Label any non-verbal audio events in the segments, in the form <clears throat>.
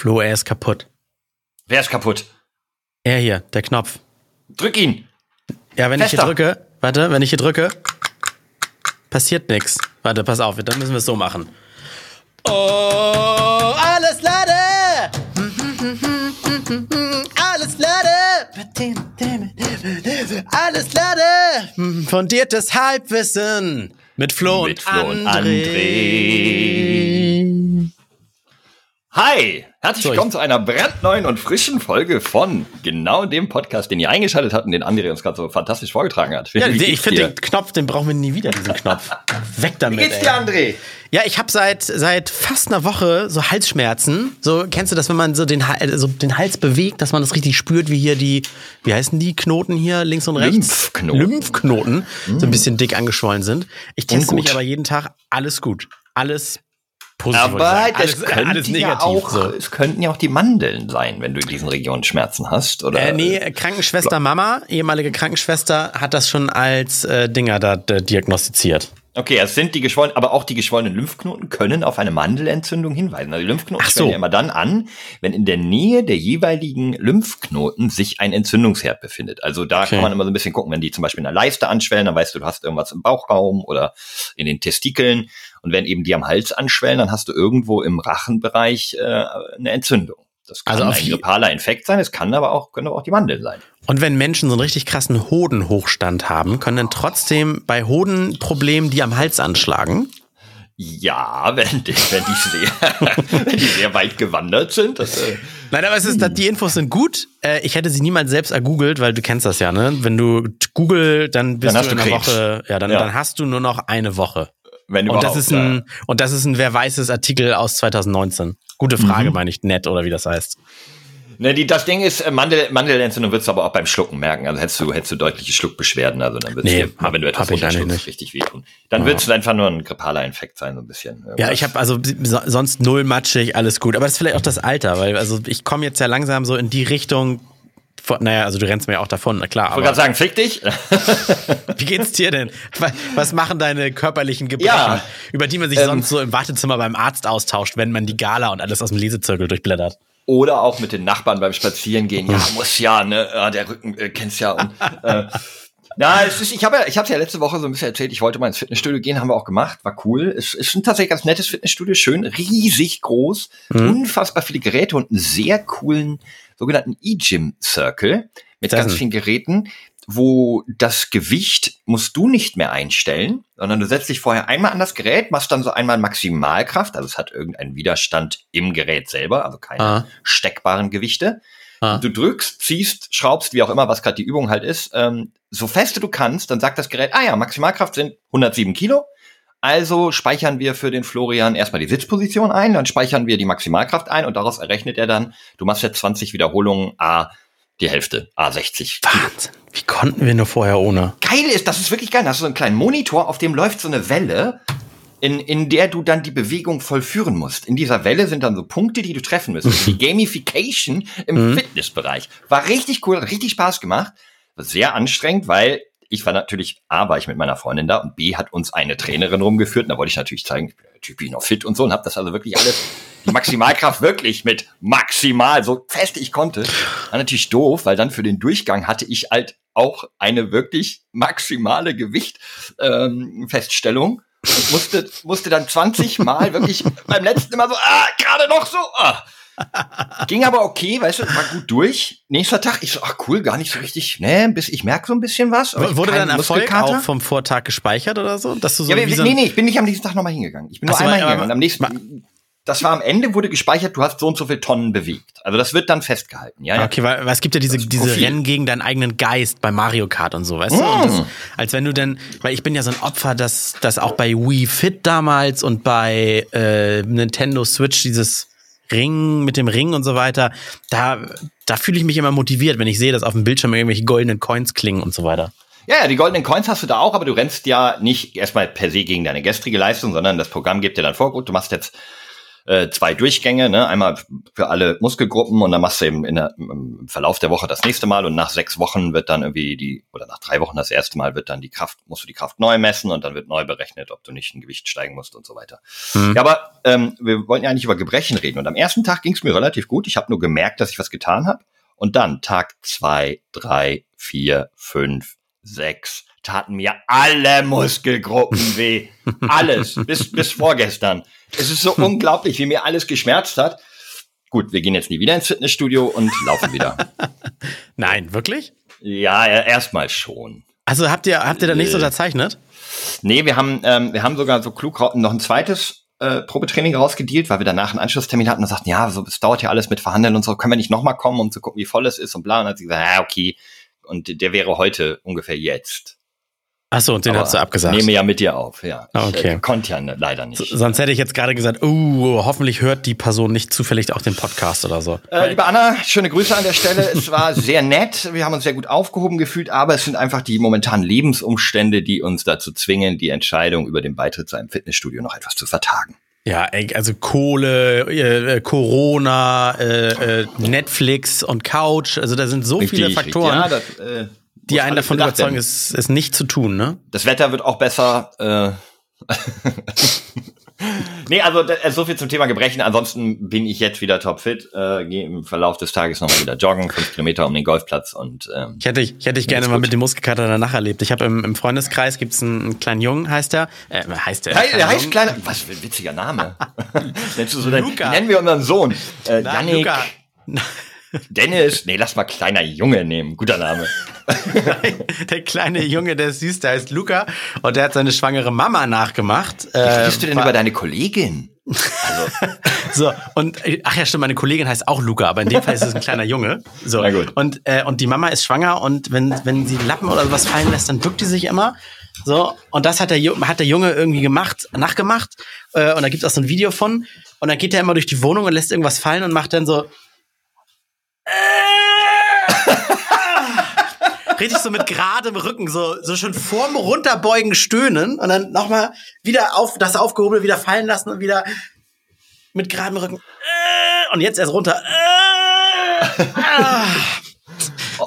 Flo, er ist kaputt. Wer ist kaputt? Er hier, der Knopf. Drück ihn. Ja, wenn ich hier Fester. drücke, warte, wenn ich hier drücke, passiert nichts. Warte, pass auf, dann müssen wir es so machen. Oh, alles Lade! Alles Lade! Alles Lade! Fundiertes Halbwissen mit Flo Mit und Flo und André. Hi, herzlich willkommen zu einer brandneuen und frischen Folge von genau dem Podcast, den ihr eingeschaltet habt und den André uns gerade so fantastisch vorgetragen hat. Ja, ich finde den Knopf, den brauchen wir nie wieder, diesen Knopf. Weg damit. Wie geht's ey. dir, André? Ja, ich habe seit seit fast einer Woche so Halsschmerzen. So kennst du das, wenn man so den, so den Hals bewegt, dass man das richtig spürt, wie hier die, wie heißen die Knoten hier links und rechts? Lymphknoten. Lymphknoten, so ein bisschen dick angeschwollen sind. Ich teste mich aber jeden Tag, alles gut, alles positiv. Aber das alles, könnte alles ja negativ. auch, so. es könnten ja auch die Mandeln sein, wenn du in diesen Regionen Schmerzen hast, oder? Äh, nee, Krankenschwester Mama, ehemalige Krankenschwester, hat das schon als äh, Dinger da diagnostiziert. Okay, es sind die geschwollenen, aber auch die geschwollenen Lymphknoten können auf eine Mandelentzündung hinweisen. Also die Lymphknoten Ach so. schwellen ja immer dann an, wenn in der Nähe der jeweiligen Lymphknoten sich ein Entzündungsherd befindet. Also da Okay. kann man immer so ein bisschen gucken, wenn die zum Beispiel in der Leiste anschwellen, dann weißt du, du hast irgendwas im Bauchraum oder in den Testikeln. Und wenn eben die am Hals anschwellen, dann hast du irgendwo im Rachenbereich äh, eine Entzündung. Das kann Also ein grippaler Infekt sein, es kann aber auch, können aber auch die Mandeln sein. Und wenn Menschen so einen richtig krassen Hodenhochstand haben, können dann trotzdem bei Hodenproblemen die am Hals anschlagen. Ja, wenn die, wenn die sehr, <laughs> wenn die sehr weit gewandert sind. Das, äh, Nein, aber es ist, die Infos sind gut. Äh, Ich hätte sie niemals selbst ergoogelt, weil du kennst das ja, ne? Wenn du Google, dann bist Dann du in Krebs. Woche, ja, dann, Ja. dann hast du nur noch eine Woche. Wenn Und überhaupt. das ist ein, und das ist ein wer weiß es Artikel aus 2019. Gute Frage, Mhm. meine ich, nett oder wie das heißt. Ne, die, das Ding ist, äh, Mandel, Mandelentzündung wirst du aber auch beim Schlucken merken. Also hättest du, hättest du deutliche Schluckbeschwerden. Also dann wird's Nee, dir, hab- wenn du etwas runterschluckst, richtig wehtun. Dann wird es einfach nur ein grippaler Infekt sein, so ein bisschen. Ja, ich habe also so, sonst null matschig, alles gut. Aber das ist vielleicht auch das Alter, weil also ich komme jetzt ja langsam so in die Richtung. Von, naja, also du rennst mir ja auch davon, na klar. Ich wollte gerade sagen, fick dich. <laughs> wie geht's dir denn? Was, machen deine körperlichen Gebrechen, Ja. über die man sich Ähm, sonst so im Wartezimmer beim Arzt austauscht, wenn man die Gala und alles aus dem Lesezirkel durchblättert? Oder auch mit den Nachbarn beim Spazierengehen. Ja, muss ja, ne? Ja, der Rücken äh, kennst ja. Und, äh, <laughs> na, es ist, ich habe ja, ich habe ja letzte Woche so ein bisschen erzählt. Ich wollte mal ins Fitnessstudio gehen, haben wir auch gemacht, war cool. Es ist ein tatsächlich ganz nettes Fitnessstudio, schön, riesig groß, unfassbar viele Geräte und einen sehr coolen sogenannten E-Gym Circle mit Das ganz vielen Geräten, wo das Gewicht musst du nicht mehr einstellen, sondern du setzt dich vorher einmal an das Gerät, machst dann so einmal Maximalkraft, also es hat irgendeinen Widerstand im Gerät selber, also keine Ah. steckbaren Gewichte. Ah. Du drückst, ziehst, schraubst, wie auch immer, was gerade die Übung halt ist, ähm, so feste du kannst, dann sagt das Gerät, ah ja, Maximalkraft sind 107 Kilo. Also speichern wir für den Florian erstmal die Sitzposition ein, dann speichern wir die Maximalkraft ein und daraus errechnet er dann, du machst jetzt 20 Wiederholungen, a die Hälfte, a 60 Kilo. Wahnsinn. Wie konnten wir nur vorher ohne? Geil ist, das ist wirklich geil. Da hast du so einen kleinen Monitor, auf dem läuft so eine Welle, in, in der du dann die Bewegung vollführen musst. In dieser Welle sind dann so Punkte, die du treffen müsst. <laughs> Die Gamification im Fitnessbereich. War richtig cool, hat richtig Spaß gemacht. War sehr anstrengend, weil ich war natürlich, A, war ich mit meiner Freundin da und B, hat uns eine Trainerin rumgeführt. Und da wollte ich natürlich zeigen, ich bin typisch noch fit und so und habe das also wirklich alles, die Maximalkraft <laughs> wirklich mit maximal, so fest ich konnte. War natürlich doof, weil dann für den Durchgang hatte ich halt auch eine wirklich maximale Gewicht ähm, Feststellung und musste, musste dann 20 Mal wirklich <laughs> beim letzten immer so, ah, gerade noch so, ah. Ging aber okay, weißt du, war gut durch. Nächster Tag, ich so, ach cool, gar nicht so richtig, ne, bis ich merke so ein bisschen was. Wurde dein Erfolg auch vom Vortag gespeichert oder so? Dass du so Ja, wir, so nee, nee, ich bin nicht am nächsten Tag nochmal hingegangen. Ich bin nur Ach so, einmal hingegangen. Und am nächsten, das war am Ende, wurde gespeichert, du hast so und so viel Tonnen bewegt. Also das wird dann festgehalten, ja. ja. Okay, weil, weil es gibt ja diese, diese. Rennen gegen deinen eigenen Geist bei Mario Kart und so, weißt du? Mm. das, als wenn du denn, weil ich bin ja so ein Opfer, dass das auch bei Wii Fit damals und bei äh, Nintendo Switch dieses Ring mit dem Ring und so weiter, da, da fühle ich mich immer motiviert, wenn ich sehe, dass auf dem Bildschirm irgendwelche goldenen Coins klingen und so weiter. Ja, ja, die goldenen Coins hast du da auch, aber du rennst ja nicht erstmal per se gegen deine gestrige Leistung, sondern das Programm gibt dir dann vor, gut, du machst jetzt äh, zwei Durchgänge, ne? einmal für alle Muskelgruppen und dann machst du eben in der, im Verlauf der Woche das nächste Mal und nach sechs Wochen wird dann irgendwie die, oder nach drei Wochen das erste Mal wird dann die Kraft, musst du die Kraft neu messen und dann wird neu berechnet, ob du nicht ein Gewicht steigen musst und so weiter. Mhm. Ja, aber ähm, wir wollten ja nicht über Gebrechen reden und am ersten Tag ging es mir relativ gut. Ich habe nur gemerkt, dass ich was getan habe. Und dann Tag zwei, drei, vier, fünf, sechs, taten mir alle Muskelgruppen <laughs> weh. Alles. bis, bis vorgestern. Es ist so <laughs> unglaublich, wie mir alles geschmerzt hat. Gut, wir gehen jetzt nie wieder ins Fitnessstudio und laufen wieder. <laughs> Nein, wirklich? Ja, erstmal schon. Also habt ihr, habt ihr da nichts äh, unterzeichnet? Nee, wir haben, ähm, wir haben sogar so klug noch ein zweites äh, Probetraining rausgedealt, weil wir danach einen Anschlusstermin hatten und sagten, ja, so, es dauert ja alles mit Verhandeln und so, können wir nicht nochmal kommen, um zu gucken, wie voll es ist und bla. Und dann hat sie gesagt, ja, okay. Und der wäre heute ungefähr jetzt. Ach so, und den Aber hast du abgesagt. Nehme ja mit dir auf, ja. Ah, okay. Ich, konnte ja ne, leider nicht. So, sonst hätte ich jetzt gerade gesagt, uh, hoffentlich hört die Person nicht zufällig auch den Podcast oder so. Äh, liebe Anna, schöne Grüße an der Stelle. es war <laughs> sehr nett. Wir haben uns sehr gut aufgehoben gefühlt, aber es sind einfach die momentanen Lebensumstände, die uns dazu zwingen, die Entscheidung über den Beitritt zu einem Fitnessstudio noch etwas zu vertagen. Ja, also Kohle, äh, äh, Corona, äh, äh, Netflix und Couch. Also da sind so richtig, viele Faktoren. Ja, das, äh die einen davon überzeugen, es, es nicht zu tun, ne? Das Wetter wird auch besser. Äh. <laughs> nee, also so viel zum Thema Gebrechen. Ansonsten bin ich jetzt wieder topfit. Äh, Gehe im Verlauf des Tages nochmal wieder joggen, fünf Kilometer um den Golfplatz und ähm, ich hätte ich, ich hätte ich gerne mal mit dem Muskelkater danach erlebt. Ich habe im, im Freundeskreis gibt's einen, einen kleinen Jungen, heißt der. Äh, heißt der? Der heißt kleiner. Was für ein witziger Name. <laughs> Nennst du so Luca. nennen wir unseren Sohn. Äh, Janik. Luca. <laughs> Dennis, nee, lass mal kleiner Junge nehmen. Guter Name. <laughs> der kleine Junge, der ist süß, der heißt Luca und der hat seine schwangere Mama nachgemacht. Wie äh, du denn über deine Kollegin? Also. <laughs> so, und ach ja, stimmt, meine Kollegin heißt auch Luca, aber in dem Fall ist es ein kleiner Junge. So. Na gut. Und, äh, und die Mama ist schwanger und wenn, wenn sie Lappen oder sowas fallen lässt, dann bückt die sich immer. So, und das hat der, hat der Junge irgendwie gemacht, nachgemacht. Äh, und da gibt es auch so ein Video von. Und dann geht er immer durch die Wohnung und lässt irgendwas fallen und macht dann so. Richtig so mit geradem Rücken, so, so schon vorm Runterbeugen stöhnen und dann nochmal wieder auf, das aufgehobene wieder fallen lassen und wieder mit geradem Rücken. Und jetzt erst runter.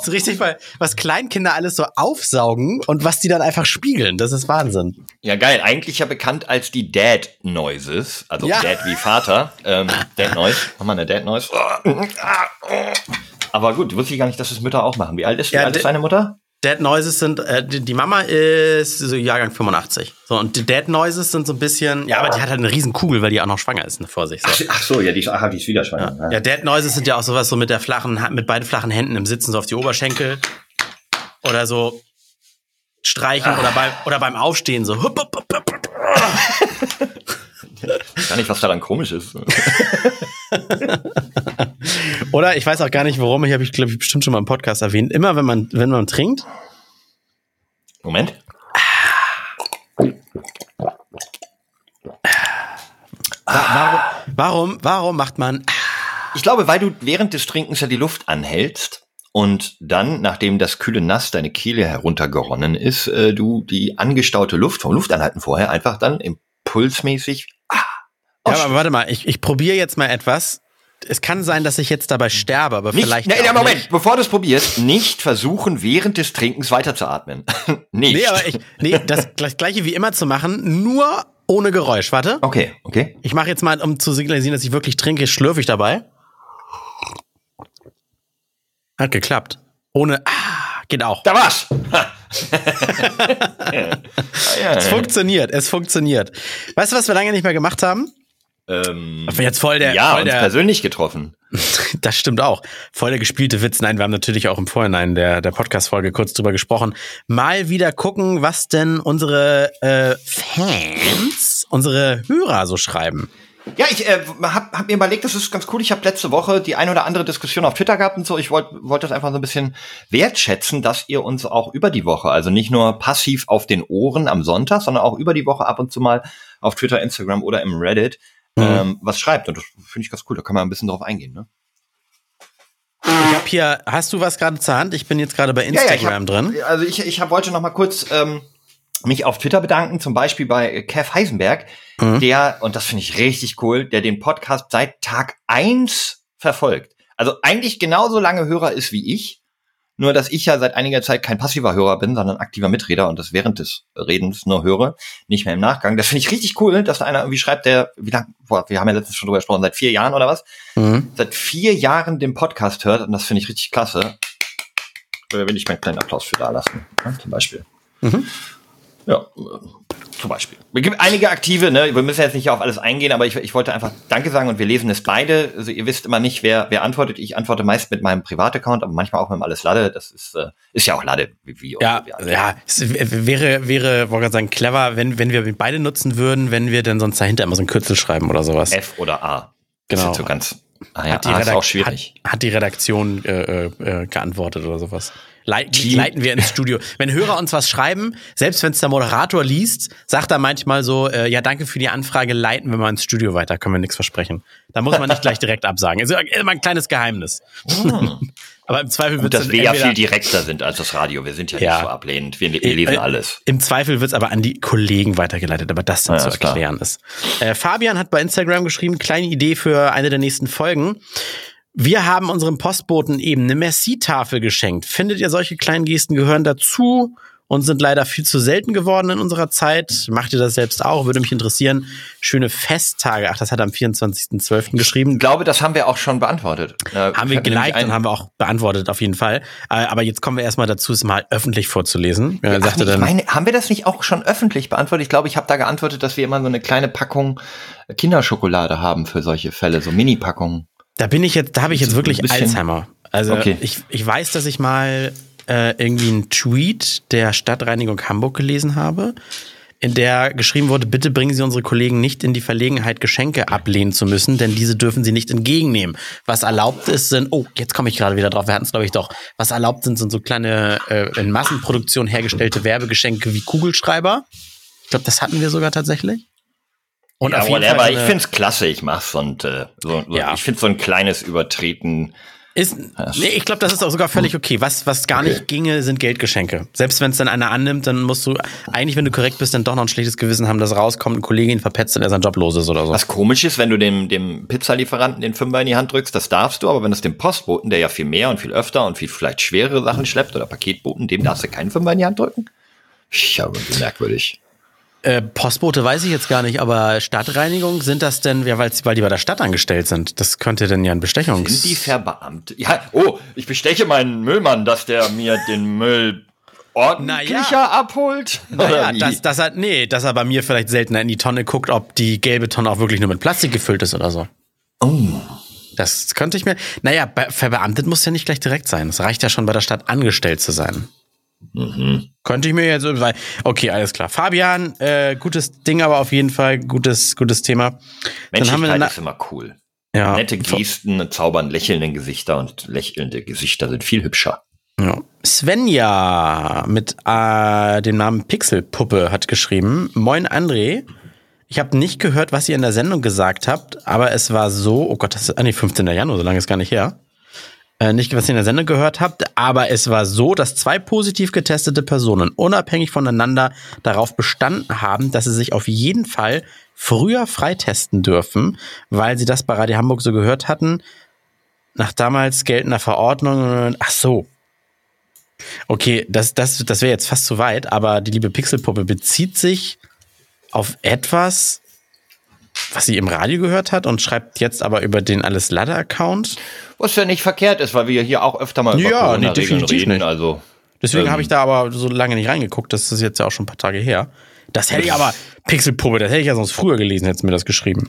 So richtig, weil was Kleinkinder alles so aufsaugen und was die dann einfach spiegeln. Das ist Wahnsinn. Ja, geil. Eigentlich ja bekannt als die Dad Noises. Also ja. Dad wie Vater. Ähm, Dad Noise. Mach mal eine Dad Noise. <laughs> Aber gut, wusste ich gar nicht, dass das Mütter auch machen. Wie alt ist, ja, wie alt ist deine Mutter? Dead Noises sind, äh, die, Mama ist so Jahrgang 85. So, und die Dead Noises sind so ein bisschen, ja, aber die hat halt eine riesen Kugel, weil die auch noch schwanger ist, ne, vor sich. So. Ach, ach, so, ja, die ist, ach, die ist wieder schwanger. Ja. ja, Dead Noises sind ja auch sowas so mit der flachen, mit beiden flachen Händen im Sitzen so auf die Oberschenkel. Oder so streichen ach. oder, beim, oder beim Aufstehen so. Gar nicht, was daran komisch ist. <laughs> Oder ich weiß auch gar nicht, warum. Ich habe ich glaube ich bestimmt schon mal im Podcast erwähnt. Immer wenn man wenn man trinkt. Moment. Warum, warum, warum macht man? Ich glaube, weil du während des Trinkens ja die Luft anhältst und dann, nachdem das kühle Nass deine Kehle heruntergeronnen ist, äh, du die angestaute Luft vom Luftanhalten vorher einfach dann impulsmäßig ja, aber warte mal, ich, ich probiere jetzt mal etwas. Es kann sein, dass ich jetzt dabei sterbe, aber nicht, vielleicht. Nee, nee, Moment, nicht. bevor du es probierst, nicht versuchen, während des Trinkens weiterzuatmen. <laughs> nicht. Nee, aber ich, nee, das, das gleiche wie immer zu machen, nur ohne Geräusch. Warte. Okay, okay. Ich mache jetzt mal, um zu signalisieren, dass ich wirklich trinke, schlürfe ich dabei. Hat geklappt. Ohne. Ah, geht auch. Da war's. <laughs> <laughs> es funktioniert, es funktioniert. Weißt du, was wir lange nicht mehr gemacht haben? Ähm, jetzt voll der, ja, voll uns der, persönlich getroffen. <laughs> das stimmt auch. Voll der gespielte Witz. Nein, wir haben natürlich auch im Vorhinein der, der Podcast-Folge kurz drüber gesprochen. Mal wieder gucken, was denn unsere äh, Fans, unsere Hörer so schreiben. Ja, ich äh, habe hab mir überlegt, das ist ganz cool. Ich habe letzte Woche die ein oder andere Diskussion auf Twitter gehabt und so. Ich wollte wollt das einfach so ein bisschen wertschätzen, dass ihr uns auch über die Woche, also nicht nur passiv auf den Ohren am Sonntag, sondern auch über die Woche ab und zu mal auf Twitter, Instagram oder im Reddit mhm. ähm, was schreibt. Und das finde ich ganz cool. Da kann man ein bisschen drauf eingehen. Ne? Ich habe hier, hast du was gerade zur Hand? Ich bin jetzt gerade bei Instagram ja, ja, hab, drin. Also ich, ich hab, wollte noch mal kurz ähm, mich auf Twitter bedanken, zum Beispiel bei Kev Heisenberg, mhm. der, und das finde ich richtig cool, der den Podcast seit Tag eins verfolgt. Also eigentlich genauso lange Hörer ist wie ich, nur, dass ich ja seit einiger Zeit kein passiver Hörer bin, sondern aktiver Mitreder und das während des Redens nur höre, nicht mehr im Nachgang. Das finde ich richtig cool, dass da einer irgendwie schreibt, der, wie lange, wir haben ja letztens schon drüber gesprochen, seit vier Jahren oder was? Mhm. Seit vier Jahren den Podcast hört und das finde ich richtig klasse. Da will ich meinen kleinen Applaus für da lassen, ja, zum Beispiel. Mhm. Ja, zum Beispiel. Es gibt einige aktive, ne? wir müssen jetzt nicht auf alles eingehen, aber ich, ich wollte einfach Danke sagen und wir lesen es beide. Also ihr wisst immer nicht, wer, wer antwortet. Ich antworte meist mit meinem Privataccount, aber manchmal auch mit dem Alles Lade. Das ist, äh, ist ja auch Lade. Wie, wie ja, ja, es wäre, wäre, wollte ich sagen, clever, wenn, wenn wir beide nutzen würden, wenn wir dann sonst dahinter immer so ein Kürzel schreiben oder sowas. F oder A. Genau. Das ist so ganz, ah ja, hat, die A ist auch schwierig. Hat, hat die Redaktion äh, äh, geantwortet oder sowas. Leiten, leiten wir ins Studio. Wenn Hörer uns was schreiben, selbst wenn es der Moderator liest, sagt er manchmal so, äh, ja, danke für die Anfrage, leiten wir mal ins Studio weiter, können wir nichts versprechen. Da muss man nicht gleich direkt absagen. Ist immer ein kleines Geheimnis. Hm. <laughs> Aber im Zweifel wird es. Dass wir ja viel direkter sind als das Radio. Wir sind ja, ja. nicht so ablehnend. Wir, wir lesen äh, alles. Im Zweifel wird es aber an die Kollegen weitergeleitet, aber das dann ja, zu erklären ist. Äh, Fabian hat bei Instagram geschrieben, kleine Idee für eine der nächsten Folgen. Wir haben unserem Postboten eben eine Merci-Tafel geschenkt. Findet ihr, solche kleinen Gesten gehören dazu und sind leider viel zu selten geworden in unserer Zeit? Macht ihr das selbst auch? Würde mich interessieren. Schöne Festtage. Ach, das hat er am 24.12. geschrieben. Ich glaube, das haben wir auch schon beantwortet. Haben wir geliked und haben wir auch beantwortet, auf jeden Fall. Äh, aber jetzt kommen wir erstmal dazu, es mal öffentlich vorzulesen. Ja, Ach, ich meine, haben wir das nicht auch schon öffentlich beantwortet? Ich glaube, ich habe da geantwortet, dass wir immer so eine kleine Packung Kinderschokolade haben für solche Fälle, so Mini-Packungen. Da bin ich jetzt, da habe ich jetzt wirklich Alzheimer. Also okay. ich, ich weiß, dass ich mal äh, irgendwie einen Tweet der Stadtreinigung Hamburg gelesen habe, in der geschrieben wurde, bitte bringen Sie unsere Kollegen nicht in die Verlegenheit, Geschenke ablehnen zu müssen, denn diese dürfen sie nicht entgegennehmen. Was erlaubt ist, sind, oh, jetzt komme ich gerade wieder drauf, wir hatten es glaube ich doch, was erlaubt sind, sind so kleine äh, in Massenproduktion hergestellte Werbegeschenke wie Kugelschreiber. Ich glaube, das hatten wir sogar tatsächlich. Und ja, whatever. ich finde es klasse, ich mach's und äh, so, so, ja. ich finde so ein kleines Übertreten. Ist, nee, ich glaube, das ist auch sogar völlig okay. Was, was gar okay. nicht ginge, sind Geldgeschenke. Selbst wenn es dann einer annimmt, dann musst du eigentlich, wenn du korrekt bist, dann doch noch ein schlechtes Gewissen haben, dass rauskommt, ein Kollege ihn verpetzt und er sein Job los ist oder so. Was komisch ist, wenn du dem, dem Pizzalieferanten den Fünfer in die Hand drückst, das darfst du, aber wenn du es dem Postboten, der ja viel mehr und viel öfter und viel vielleicht schwerere Sachen schleppt oder Paketboten, dem darfst du keinen Fünfer in die Hand drücken? Ja, merkwürdig. Äh, Postbote weiß ich jetzt gar nicht, aber Stadtreinigung sind das denn, ja, weil die bei der Stadt angestellt sind? Das könnte denn ja ein Bestechungs... Sind die verbeamtet? Ja, oh, ich besteche meinen Müllmann, dass der mir den Müll ordentlicher naja. abholt? Naja, dass, dass er, nee, dass er bei mir vielleicht seltener in die Tonne guckt, ob die gelbe Tonne auch wirklich nur mit Plastik gefüllt ist oder so. Oh. Das könnte ich mir, naja, verbeamtet muss ja nicht gleich direkt sein. Es reicht ja schon bei der Stadt angestellt zu sein. Mhm. Könnte ich mir jetzt, okay, alles klar. Fabian, äh, gutes Ding, aber auf jeden Fall gutes, gutes Thema. Menschlichkeit ist immer cool. Ja. Nette Gesten zaubern lächelnde Gesichter und lächelnde Gesichter sind viel hübscher. Ja. Svenja mit äh, dem Namen Pixelpuppe hat geschrieben: Moin André. Ich habe nicht gehört, was ihr in der Sendung gesagt habt, aber es war so, oh Gott, das ist, ah nee, 15. Januar, so lange ist gar nicht her. Äh, nicht, was ihr in der Sendung gehört habt, aber es war so, dass zwei positiv getestete Personen unabhängig voneinander darauf bestanden haben, dass sie sich auf jeden Fall früher freitesten dürfen, weil sie das bei Radio Hamburg so gehört hatten, nach damals geltender Verordnung. Ach so. Okay, das, das, das wäre jetzt fast zu weit, aber die liebe Pixelpuppe bezieht sich auf etwas, was sie im Radio gehört hat und schreibt jetzt aber über den Alles Ladder Account. Was ja nicht verkehrt ist, weil wir hier auch öfter mal über ja, nee, definitiv reden. Nicht. Also, Deswegen ähm, habe ich da aber so lange nicht reingeguckt. Das ist jetzt ja auch schon ein paar Tage her. Das hätte ich aber, Pixelpuppe, das hätte ich ja sonst früher gelesen, hättest du mir das geschrieben.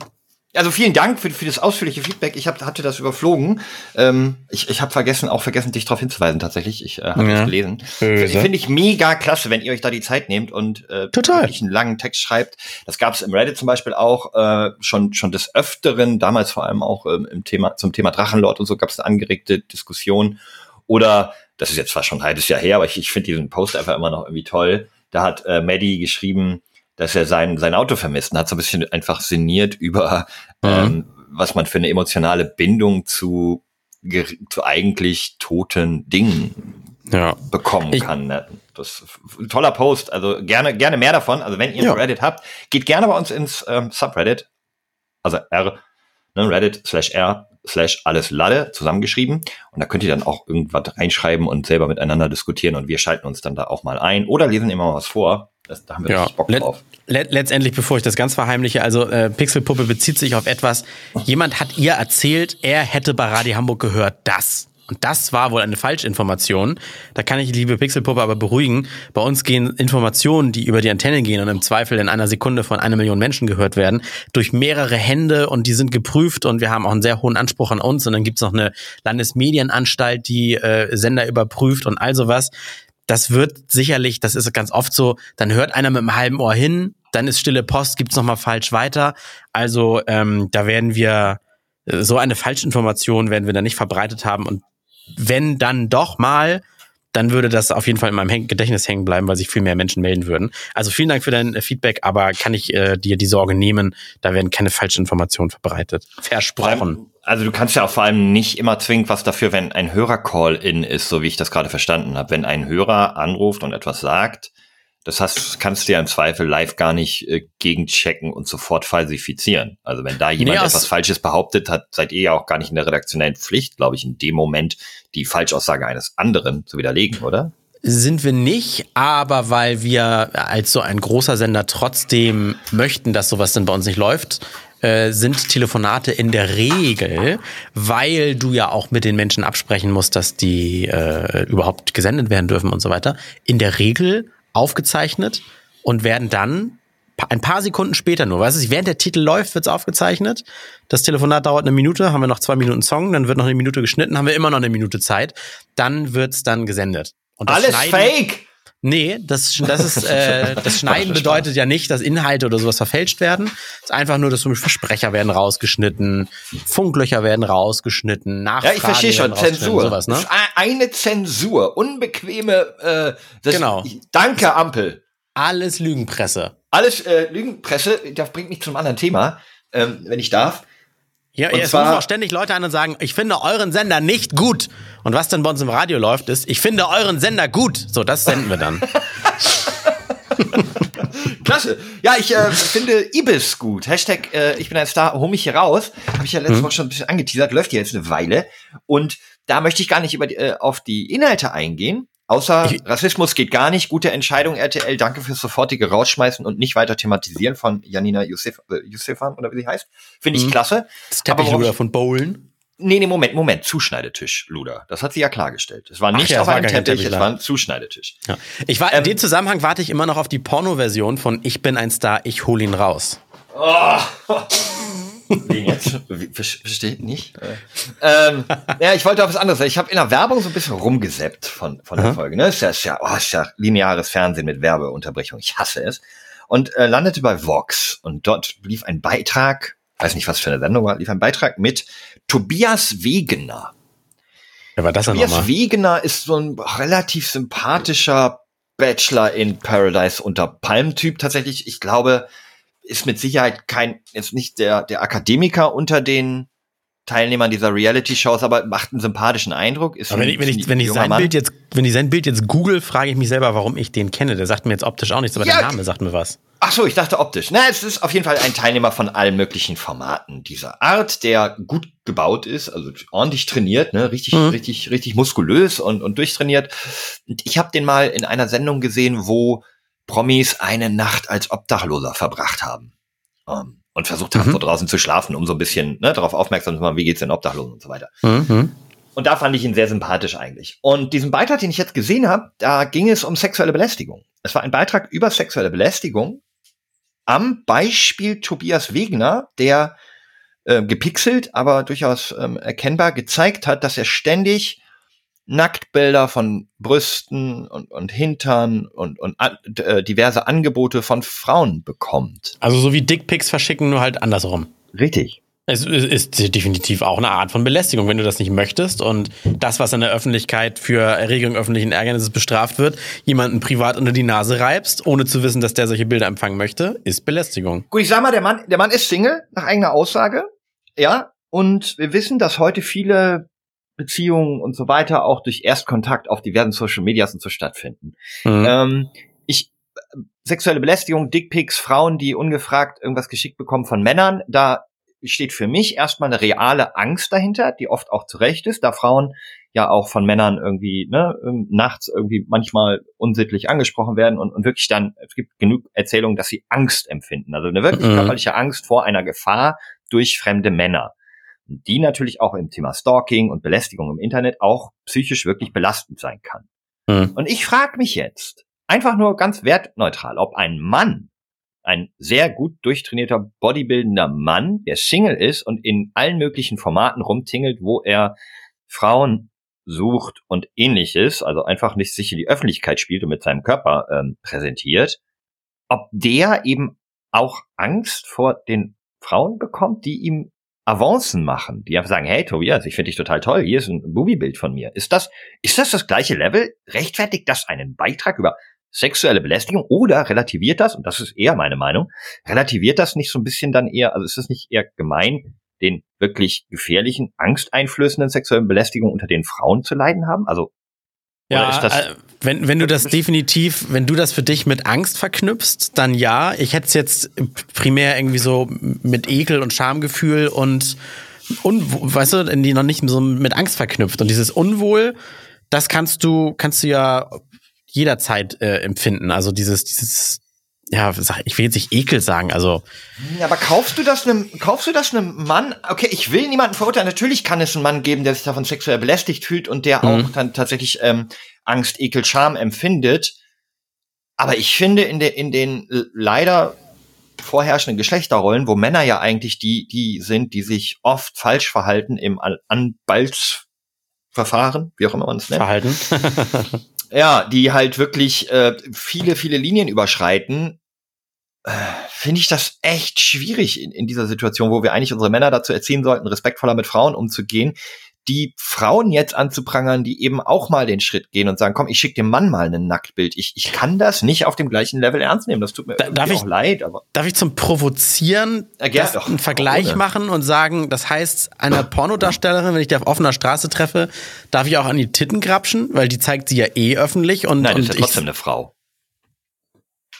Also vielen Dank für, für das ausführliche Feedback. Ich hab, hatte das überflogen. Ähm, ich ich habe vergessen, auch vergessen, dich darauf hinzuweisen tatsächlich. Ich äh, habe ja. das gelesen. Finde ich mega klasse, wenn ihr euch da die Zeit nehmt und äh, Total. einen langen Text schreibt. Das gab es im Reddit zum Beispiel auch äh, schon schon des Öfteren, damals vor allem auch ähm, im Thema zum Thema Drachenlord und so gab es eine angeregte Diskussion. Oder das ist jetzt zwar schon ein halbes Jahr her, aber ich, ich finde diesen Post einfach immer noch irgendwie toll. Da hat äh, Maddie geschrieben, dass er sein, sein Auto vermisst und hat so ein bisschen einfach sinniert über, mhm. ähm, was man für eine emotionale Bindung zu, zu eigentlich toten Dingen ja. bekommen ich, kann. Ne? das toller Post. Also gerne, gerne mehr davon. Also wenn ihr ja. Reddit habt, geht gerne bei uns ins ähm, Subreddit. Also R, ne, Reddit slash R slash alles Lade zusammengeschrieben. Und da könnt ihr dann auch irgendwas reinschreiben und selber miteinander diskutieren und wir schalten uns dann da auch mal ein oder lesen immer was vor. Das, da haben wir ja. Bock drauf. Let letztendlich, bevor ich das ganz verheimliche, also äh, Pixelpuppe bezieht sich auf etwas. Jemand hat ihr erzählt, er hätte bei Radio Hamburg gehört, das. Und das war wohl eine Falschinformation. Da kann ich die liebe Pixelpuppe aber beruhigen. Bei uns gehen Informationen, die über die Antenne gehen und im Zweifel in einer Sekunde von einer Million Menschen gehört werden, durch mehrere Hände und die sind geprüft und wir haben auch einen sehr hohen Anspruch an uns. Und dann gibt's noch eine Landesmedienanstalt, die äh, Sender überprüft und all sowas. Das wird sicherlich, das ist ganz oft so, dann hört einer mit einem halben Ohr hin, dann ist stille Post, gibt's nochmal falsch weiter. Also ähm, da werden wir äh, so eine Falschinformation werden wir da nicht verbreitet haben und wenn dann doch mal, dann würde das auf jeden Fall in meinem Gedächtnis hängen bleiben, weil sich viel mehr Menschen melden würden. Also vielen Dank für dein äh, Feedback, aber kann ich äh, dir die Sorge nehmen, da werden keine falschen Informationen verbreitet. Versprochen. Also du kannst ja auch vor allem nicht immer zwingend was dafür, wenn ein Hörer Call-in ist, so wie ich das gerade verstanden habe. Wenn ein Hörer anruft und etwas sagt, das heißt, kannst du ja im Zweifel live gar nicht äh, gegenchecken und sofort falsifizieren. Also wenn da jemand nee, etwas Falsches behauptet hat, seid ihr ja auch gar nicht in der redaktionellen Pflicht, glaube ich, in dem Moment die Falschaussage eines anderen zu widerlegen, oder? Sind wir nicht, aber weil wir als so ein großer Sender trotzdem möchten, dass sowas dann bei uns nicht läuft, äh, sind Telefonate in der Regel, weil du ja auch mit den Menschen absprechen musst, dass die äh, überhaupt gesendet werden dürfen und so weiter, in der Regel aufgezeichnet und werden dann ein paar Sekunden später nur, weißt du, während der Titel läuft, wird's aufgezeichnet. Das Telefonat dauert eine Minute, haben wir noch zwei Minuten Song, dann wird noch eine Minute geschnitten, haben wir immer noch eine Minute Zeit. Dann wird's dann gesendet. Alles fake! Nee, das, das ist <laughs> äh, das Schneiden bedeutet ja nicht, dass Inhalte oder sowas verfälscht werden. Es ist einfach nur, dass zum Beispiel Versprecher werden rausgeschnitten, Funklöcher werden rausgeschnitten, Nachfragen Ja, ich verstehe schon, Zensur. Sowas, ne? Eine Zensur, unbequeme äh, Genau. Danke, Ampel. Alles Lügenpresse. Alles äh, Lügenpresse, das bringt mich zum anderen Thema, ähm, wenn ich darf. Ja, und es rufen auch ständig Leute an und sagen, ich finde euren Sender nicht gut. Und was dann bei uns im Radio läuft, ist, ich finde euren Sender gut. So, das senden wir dann. <laughs> Klasse. Ja, ich äh, finde Ibis gut. Hashtag äh, ich bin ein Star, hol mich hier raus. Habe ich ja letzte mhm. Woche schon ein bisschen angeteasert, läuft hier jetzt eine Weile. Und da möchte ich gar nicht über die, äh, auf die Inhalte eingehen. Außer ich, Rassismus geht gar nicht. Gute Entscheidung, RTL. Danke fürs sofortige Rausschmeißen und nicht weiter thematisieren von Janina Yusuf, äh, Yusufan oder wie sie heißt. Finde ich mhm. klasse. Das Teppichluder von Bowlen. Nee, nee, Moment, Moment. Zuschneidetisch, Luder. Das hat sie ja klargestellt. Es war nicht ja, auf einem Teppich, Teppich, es war ein Zuschneidetisch. Ja. Ich war, ähm, in dem Zusammenhang warte ich immer noch auf die Porno-Version von Ich bin ein Star, ich hol ihn raus. Oh. <laughs> Wen jetzt? Versteht nicht. ähm, ja, ich wollte auf was anderes. Ich habe in der Werbung so ein bisschen rumgeseppt von, von der Folge. Ne? Ist ja, ist ja, oh, ist ja lineares Fernsehen mit Werbeunterbrechung. Ich hasse es. Und äh, landete bei Vox. Und dort lief ein Beitrag, weiß nicht, was für eine Sendung war, lief ein Beitrag mit Tobias Wegener. Wer war das Tobias nochmal? Wegener ist so ein relativ sympathischer Bachelor in Paradise unter Palm-Typ tatsächlich. Ich glaube, ist mit Sicherheit kein, ist nicht der, der Akademiker unter den Teilnehmern dieser Reality-Shows, aber macht einen sympathischen Eindruck. Ist aber wenn ich, wenn ich, wenn ich sein Mann. Bild jetzt, wenn ich sein Bild jetzt google, frage ich mich selber, warum ich den kenne. Der sagt mir jetzt optisch auch nichts, aber ja, der Name sagt mir was. Ach so, ich dachte optisch. Na, es ist auf jeden Fall ein Teilnehmer von allen möglichen Formaten dieser Art, der gut gebaut ist, also ordentlich trainiert, ne, richtig, mhm. richtig, richtig muskulös und, und durchtrainiert. Und ich habe den mal in einer Sendung gesehen, wo Promis eine Nacht als Obdachloser verbracht haben. Um, und versucht haben, mhm. so draußen zu schlafen, um so ein bisschen ne, darauf aufmerksam zu machen, wie geht's den Obdachlosen und so weiter. Mhm. Und da fand ich ihn sehr sympathisch eigentlich. Und diesen Beitrag, den ich jetzt gesehen habe, da ging es um sexuelle Belästigung. Es war ein Beitrag über sexuelle Belästigung am Beispiel Tobias Wegner, der äh, gepixelt, aber durchaus ähm, erkennbar gezeigt hat, dass er ständig Nacktbilder von Brüsten und, und Hintern und, und äh, diverse Angebote von Frauen bekommt. Also so wie Dickpics verschicken, nur halt andersrum. Richtig. Es ist definitiv auch eine Art von Belästigung, wenn du das nicht möchtest und das, was in der Öffentlichkeit für Erregung öffentlichen Ärgernisses bestraft wird, jemanden privat unter die Nase reibst, ohne zu wissen, dass der solche Bilder empfangen möchte, ist Belästigung. Gut, ich sag mal, der Mann, der Mann ist Single, nach eigener Aussage. Ja, und wir wissen, dass heute viele Beziehungen und so weiter auch durch Erstkontakt auf diversen Social Medias und so stattfinden. Mhm. Ähm, ich sexuelle Belästigung, Dickpics, Frauen, die ungefragt irgendwas geschickt bekommen von Männern, da steht für mich erstmal eine reale Angst dahinter, die oft auch zurecht ist, da Frauen ja auch von Männern irgendwie ne, ähm, nachts irgendwie manchmal unsittlich angesprochen werden und, und wirklich dann, es gibt genug Erzählungen, dass sie Angst empfinden. Also eine wirklich mhm. körperliche Angst vor einer Gefahr durch fremde Männer. Die natürlich auch im Thema Stalking und Belästigung im Internet auch psychisch wirklich belastend sein kann. Mhm. Und ich frage mich jetzt, einfach nur ganz wertneutral, ob ein Mann ein sehr gut durchtrainierter, bodybuildender Mann, der Single ist und in allen möglichen Formaten rumtingelt, wo er Frauen sucht und ähnliches, also einfach nicht sich in die Öffentlichkeit spielt und mit seinem Körper ähm, präsentiert, ob der eben auch Angst vor den Frauen bekommt, die ihm Avancen machen, die einfach sagen, hey Tobias, ich finde dich total toll, hier ist ein Bubi-Bild von mir. Ist das, ist das das gleiche Level? Rechtfertigt das einen Beitrag über sexuelle Belästigung oder relativiert das, und das ist eher meine Meinung, relativiert das nicht so ein bisschen dann eher, also ist das nicht eher gemein, den wirklich gefährlichen, angsteinflößenden sexuellen Belästigungen unter den Frauen zu leiden haben? Also ja, äh, wenn, wenn du das definitiv, wenn du das für dich mit Angst verknüpfst, dann ja. Ich hätte es jetzt primär irgendwie so mit Ekel und Schamgefühl und, und weißt du, die noch nicht so mit Angst verknüpft. Und dieses Unwohl, das kannst du, kannst du ja jederzeit äh, empfinden. Also dieses, dieses, ja, ich will jetzt nicht Ekel sagen, also. Ja, aber kaufst du das einem, kaufst du das einem Mann? Okay, ich will niemanden verurteilen. Natürlich kann es einen Mann geben, der sich davon sexuell belästigt fühlt und der mhm. auch dann tatsächlich ähm, Angst, Ekel, Scham empfindet. Aber ich finde in, de, in den leider vorherrschenden Geschlechterrollen, wo Männer ja eigentlich die, die sind, die sich oft falsch verhalten im Anbalzverfahren, wie auch immer man es nennt. Verhalten. <laughs> ja, die halt wirklich äh, viele, viele Linien überschreiten, äh, finde ich das echt schwierig in, in dieser Situation, wo wir eigentlich unsere Männer dazu erziehen sollten, respektvoller mit Frauen umzugehen, die Frauen jetzt anzuprangern, die eben auch mal den Schritt gehen und sagen, komm, ich schicke dem Mann mal ein Nacktbild. Ich, ich kann das nicht auf dem gleichen Level ernst nehmen. Das tut mir da, ich, auch leid. Aber darf ich zum Provozieren ja, einen Vergleich ohne. machen und sagen, das heißt, einer Pornodarstellerin, wenn ich die auf offener Straße treffe, darf ich auch an die Titten grapschen, weil die zeigt sie ja eh öffentlich. Und, Nein, und ist ja trotzdem ich, eine Frau.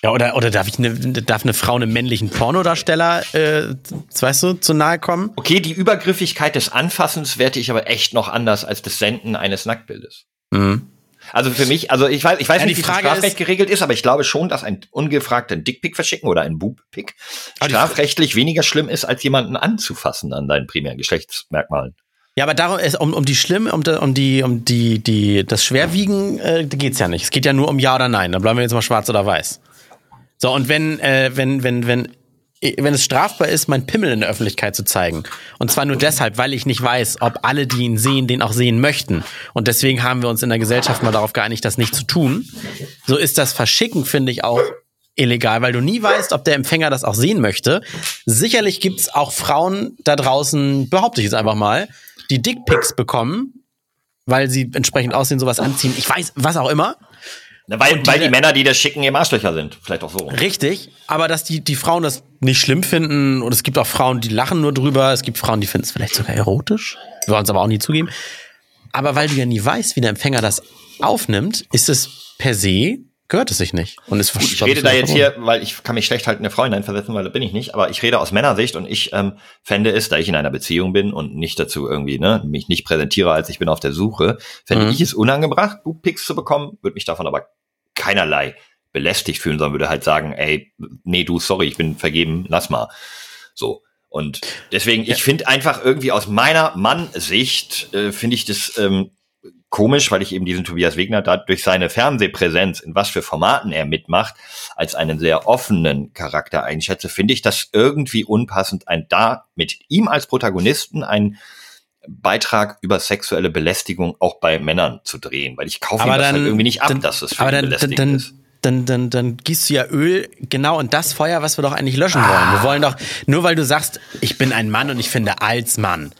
Ja, oder, oder darf ich eine, darf eine Frau einem männlichen Pornodarsteller, äh, weißt du, zu nahe kommen? Okay, die Übergriffigkeit des Anfassens werte ich aber echt noch anders als das Senden eines Nacktbildes. Mhm. Also für mich, also ich weiß, ich weiß ja, nicht, wie das Strafrecht ist, geregelt ist, aber ich glaube schon, dass ein ungefragter Dickpick verschicken oder ein Boobpick strafrechtlich weniger schlimm ist, als jemanden anzufassen an deinen primären Geschlechtsmerkmalen. Ja, aber darum ist um, um die schlimm, um, um die, um die, die, das Schwerwiegen äh, geht's ja nicht. Es geht ja nur um Ja oder Nein. Da bleiben wir jetzt mal schwarz oder weiß. So, und wenn, äh, wenn, wenn, wenn, wenn es strafbar ist, mein Pimmel in der Öffentlichkeit zu zeigen. Und zwar nur deshalb, weil ich nicht weiß, ob alle, die ihn sehen, den auch sehen möchten. Und deswegen haben wir uns in der Gesellschaft mal darauf geeinigt, das nicht zu tun. So ist das Verschicken, finde ich, auch illegal, weil du nie weißt, ob der Empfänger das auch sehen möchte. Sicherlich gibt's auch Frauen da draußen, behaupte ich jetzt einfach mal, die Dickpics bekommen, weil sie entsprechend aussehen, sowas anziehen. Ich weiß, was auch immer. Weil, die, weil die Männer, die das schicken, eben Arschlöcher sind. Vielleicht auch so. Richtig, aber dass die, die Frauen das nicht schlimm finden und es gibt auch Frauen, die lachen nur drüber, es gibt Frauen, die finden es vielleicht sogar erotisch, wir wollen es aber auch nie zugeben. Aber weil du ja nie weißt, wie der Empfänger das aufnimmt, ist es per se gehört es sich nicht. Und ist ich rede da jetzt hier, weil ich kann mich schlecht halt in eine Frau hineinversetzen, weil da bin ich nicht, aber ich rede aus Männersicht und ich ähm, fände es, da ich in einer Beziehung bin und nicht dazu irgendwie, ne, mich nicht präsentiere, als ich bin auf der Suche, fände mhm. ich es unangebracht, Bootpics zu bekommen, würde mich davon aber keinerlei belästigt fühlen, sondern würde halt sagen, ey, nee, du, sorry, ich bin vergeben, lass mal. So. Und deswegen, ja. ich finde einfach irgendwie aus meiner Mann-Sicht, äh, finde ich das ähm, komisch, weil ich eben diesen Tobias Wegner da durch seine Fernsehpräsenz, in was für Formaten er mitmacht, als einen sehr offenen Charakter einschätze, finde ich das irgendwie unpassend, ein da mit ihm als Protagonisten ein Beitrag über sexuelle Belästigung auch bei Männern zu drehen, weil ich kaufe aber ihm das halt irgendwie nicht ab, dann, dass es für aber dann, dann, dann, ist. Dann, dann, dann gießt du ja Öl genau in das Feuer, was wir doch eigentlich löschen ah. wollen. Wir wollen doch, nur weil du sagst, ich bin ein Mann und ich finde als Mann.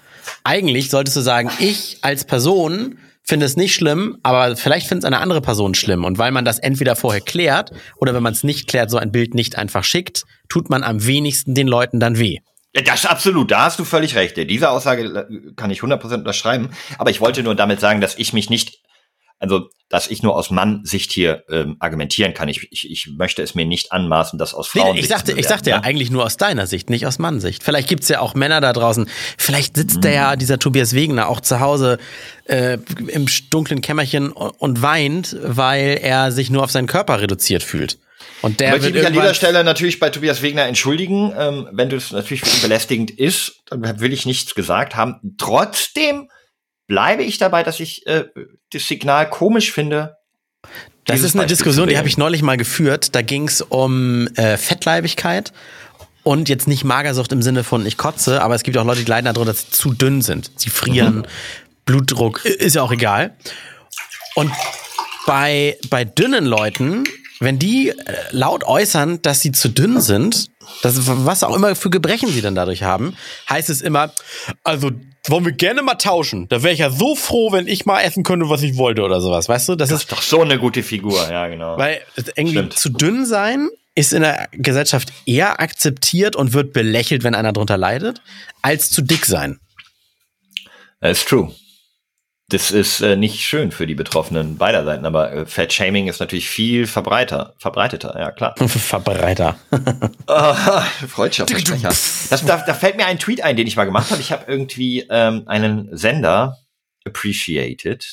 Eigentlich solltest du sagen, ich als Person finde es nicht schlimm, aber vielleicht findet es eine andere Person schlimm. Und weil man das entweder vorher klärt oder wenn man es nicht klärt, so ein Bild nicht einfach schickt, tut man am wenigsten den Leuten dann weh. Ja, das ist absolut, da hast du völlig recht. Diese Aussage äh, kann ich 100% unterschreiben. Aber ich wollte nur damit sagen, dass ich mich nicht also dass ich nur aus Mann-Sicht hier ähm, argumentieren kann. Ich, ich, ich möchte es mir nicht anmaßen, das aus Frauen. Nee, ich sagte, ich sagte ja ne? eigentlich nur aus deiner Sicht, nicht aus Mann-Sicht. Vielleicht gibt's ja auch Männer da draußen. Vielleicht sitzt mhm. der ja, dieser Tobias Wegener, auch zu Hause äh, im dunklen Kämmerchen und weint, weil er sich nur auf seinen Körper reduziert fühlt. Und der möchte ich mich an dieser Stelle natürlich bei Tobias Wegner entschuldigen, ähm, wenn das natürlich für ihn belästigend ist, dann will ich nichts gesagt haben. Trotzdem bleibe ich dabei, dass ich äh, das Signal komisch finde. Das ist eine Beispiel Diskussion, die habe ich neulich mal geführt. Da ging es um äh, Fettleibigkeit und jetzt nicht Magersucht im Sinne von ich kotze, aber es gibt auch Leute, die leiden darunter, dass sie zu dünn sind. Sie frieren, mhm. Blutdruck, ist ja auch egal. Und bei, bei dünnen Leuten, wenn die äh, laut äußern, dass sie zu dünn sind, das, was auch immer für Gebrechen sie dann dadurch haben, heißt es immer, also wollen wir gerne mal tauschen. Da wäre ich ja so froh, wenn ich mal essen könnte, was ich wollte oder sowas. Weißt du, das, das ist doch so eine gute Figur, ja genau. Weil irgendwie Stimmt. zu dünn sein ist in der Gesellschaft eher akzeptiert und wird belächelt, wenn einer drunter leidet, als zu dick sein. That's true. Das ist äh, nicht schön für die Betroffenen beider Seiten, aber äh, Fat-Shaming ist natürlich viel verbreiter, verbreiteter, ja klar. <laughs> Verbreiter. <laughs> oh, Freundschaftssprecher. Das, da, da fällt mir ein Tweet ein, den ich mal gemacht habe. Ich habe irgendwie ähm, einen Sender appreciated,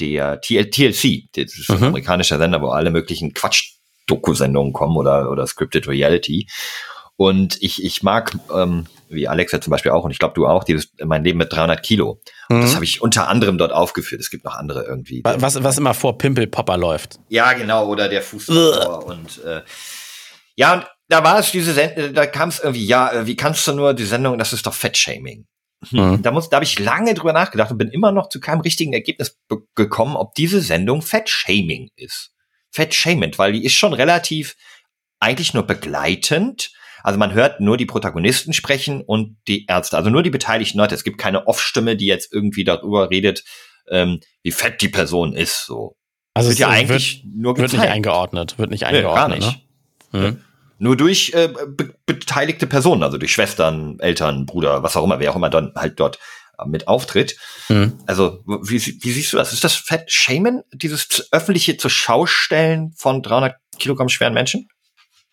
der TL, TLC, das ist ein mhm. amerikanischer Sender, wo alle möglichen Quatsch-Doku-Sendungen kommen oder, oder Scripted Reality. Und ich, ich mag, ähm, wie Alexa zum Beispiel auch, und ich glaube du auch, dieses Mein Leben mit 300 Kilo. Und mhm. das habe ich unter anderem dort aufgeführt. Es gibt noch andere irgendwie. Was, was immer vor Pimpelpopper läuft. Ja, genau, oder der Fuß und äh, ja, und da war es diese Sendung, da kam es irgendwie, ja, äh, wie kannst du nur die Sendung, das ist doch Fettshaming. Hm. Mhm. Da, muss, da habe ich lange drüber nachgedacht und bin immer noch zu keinem richtigen Ergebnis gekommen, ob diese Sendung Fettshaming ist. Fettshaming, weil die ist schon relativ eigentlich nur begleitend also man hört nur die Protagonisten sprechen und die Ärzte, also nur die beteiligten Leute. Es gibt keine Off-Stimme, die jetzt irgendwie darüber redet, ähm, wie fett die Person ist. So. Also wird ja eigentlich wird, nur gezeigt. Wird nicht eingeordnet, wird nicht eingeordnet. Nee, gar nicht. Ne? Mhm. Nur durch äh, be beteiligte Personen, also durch Schwestern, Eltern, Bruder, was auch immer, wer auch immer dann halt dort äh, mit auftritt. Mhm. Also, wie, wie siehst du das? Ist das Fett Shaman, dieses öffentliche zur Schaustellen von 300 Kilogramm schweren Menschen?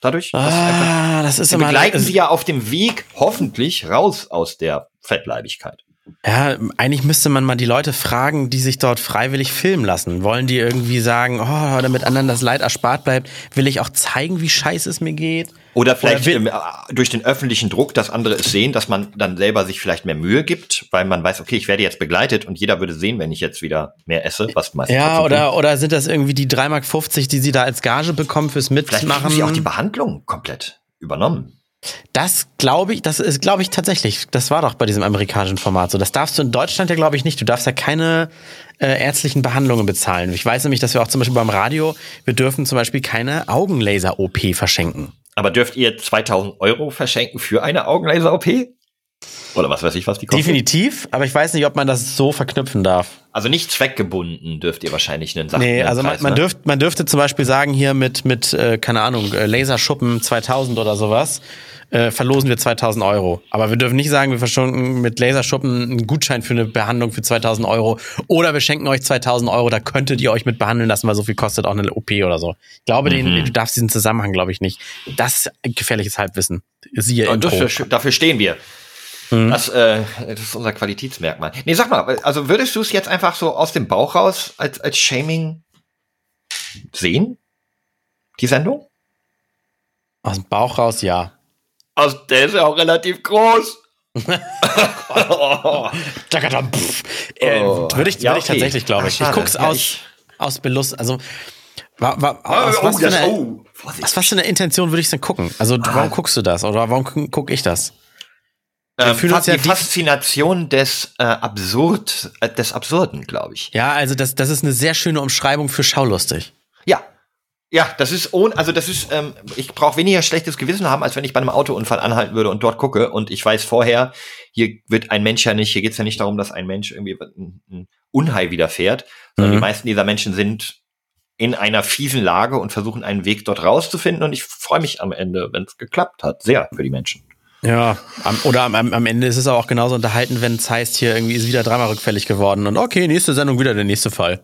Dadurch? Ah, das ist immer begleiten sie ja auf dem Weg hoffentlich raus aus der Fettleibigkeit. Ja, eigentlich müsste man mal die Leute fragen, die sich dort freiwillig filmen lassen. Wollen die irgendwie sagen, oh, damit anderen das Leid erspart bleibt, will ich auch zeigen, wie scheiße es mir geht? Oder vielleicht Oder äh, durch den öffentlichen Druck, dass andere es sehen, dass man dann selber sich vielleicht mehr Mühe gibt, weil man weiß, okay, ich werde jetzt begleitet und jeder würde sehen, wenn ich jetzt wieder mehr esse, was meistens Ja, oder, oder sind das irgendwie die 3,50 Mark, die sie da als Gage bekommen fürs Mitmachen? Vielleicht haben sie auch die Behandlung komplett übernommen. Das glaube ich, das ist, glaube ich, tatsächlich. Das war doch bei diesem amerikanischen Format so. Das darfst du in Deutschland ja, glaube ich, nicht. Du darfst ja keine äh, ärztlichen Behandlungen bezahlen. Ich weiß nämlich, dass wir auch zum Beispiel beim Radio, wir dürfen zum Beispiel keine Augenlaser-OP verschenken. Aber dürft ihr 2000 Euro verschenken für eine Augenlaser-OP? Oder was weiß ich, was die kosten? Definitiv, aber ich weiß nicht, ob man das so verknüpfen darf. Also nicht zweckgebunden dürft ihr wahrscheinlich einen Sachen. Nee, also man, man, ne? dürft, man dürfte zum Beispiel sagen, hier mit, mit äh, keine Ahnung, äh, Laserschuppen 2000 oder sowas äh, verlosen wir 2000 Euro. Aber wir dürfen nicht sagen, wir verschenken mit Laserschuppen einen Gutschein für eine Behandlung für 2000 Euro. Oder wir schenken euch 2000 Euro, da könntet ihr euch mit behandeln lassen, weil so viel kostet auch eine OP oder so. Ich glaube, mhm. den, du darfst diesen Zusammenhang, glaube ich, nicht. Das ist gefährliches Halbwissen. Siehe Und dafür, dafür stehen wir. Mhm. Das, äh, das ist unser Qualitätsmerkmal. Nee, sag mal, also würdest du es jetzt einfach so aus dem Bauch raus als, als Shaming sehen? Die Sendung? Aus dem Bauch raus, ja. Also, der ist ja auch relativ groß. <laughs> oh. äh, oh. Würde ich, ja, würd ich tatsächlich, glaube ich. Ach, ich guck's ja, aus, ich aus Belust. Also, wa, wa, aus, oh, was, für eine, oh, aus was für eine Intention würde ich denn gucken? Also, ah. warum guckst du das? Oder warum gucke ich das? Ähm, fast ja die Faszination des äh, Absurd, äh, des Absurden, glaube ich. Ja, also das, das ist eine sehr schöne Umschreibung für schaulustig. Ja, ja, das ist ohne, also das ist, ähm, ich brauche weniger schlechtes Gewissen haben, als wenn ich bei einem Autounfall anhalten würde und dort gucke und ich weiß vorher, hier wird ein Mensch ja nicht, hier geht's ja nicht darum, dass ein Mensch irgendwie ein, ein Unheil widerfährt, sondern mhm. die meisten dieser Menschen sind in einer fiesen Lage und versuchen einen Weg dort rauszufinden und ich freue mich am Ende, wenn es geklappt hat, sehr für die Menschen. Ja, am, oder am, am Ende ist es auch genauso unterhalten, wenn es heißt, hier irgendwie ist wieder dreimal rückfällig geworden und okay, nächste Sendung wieder der nächste Fall.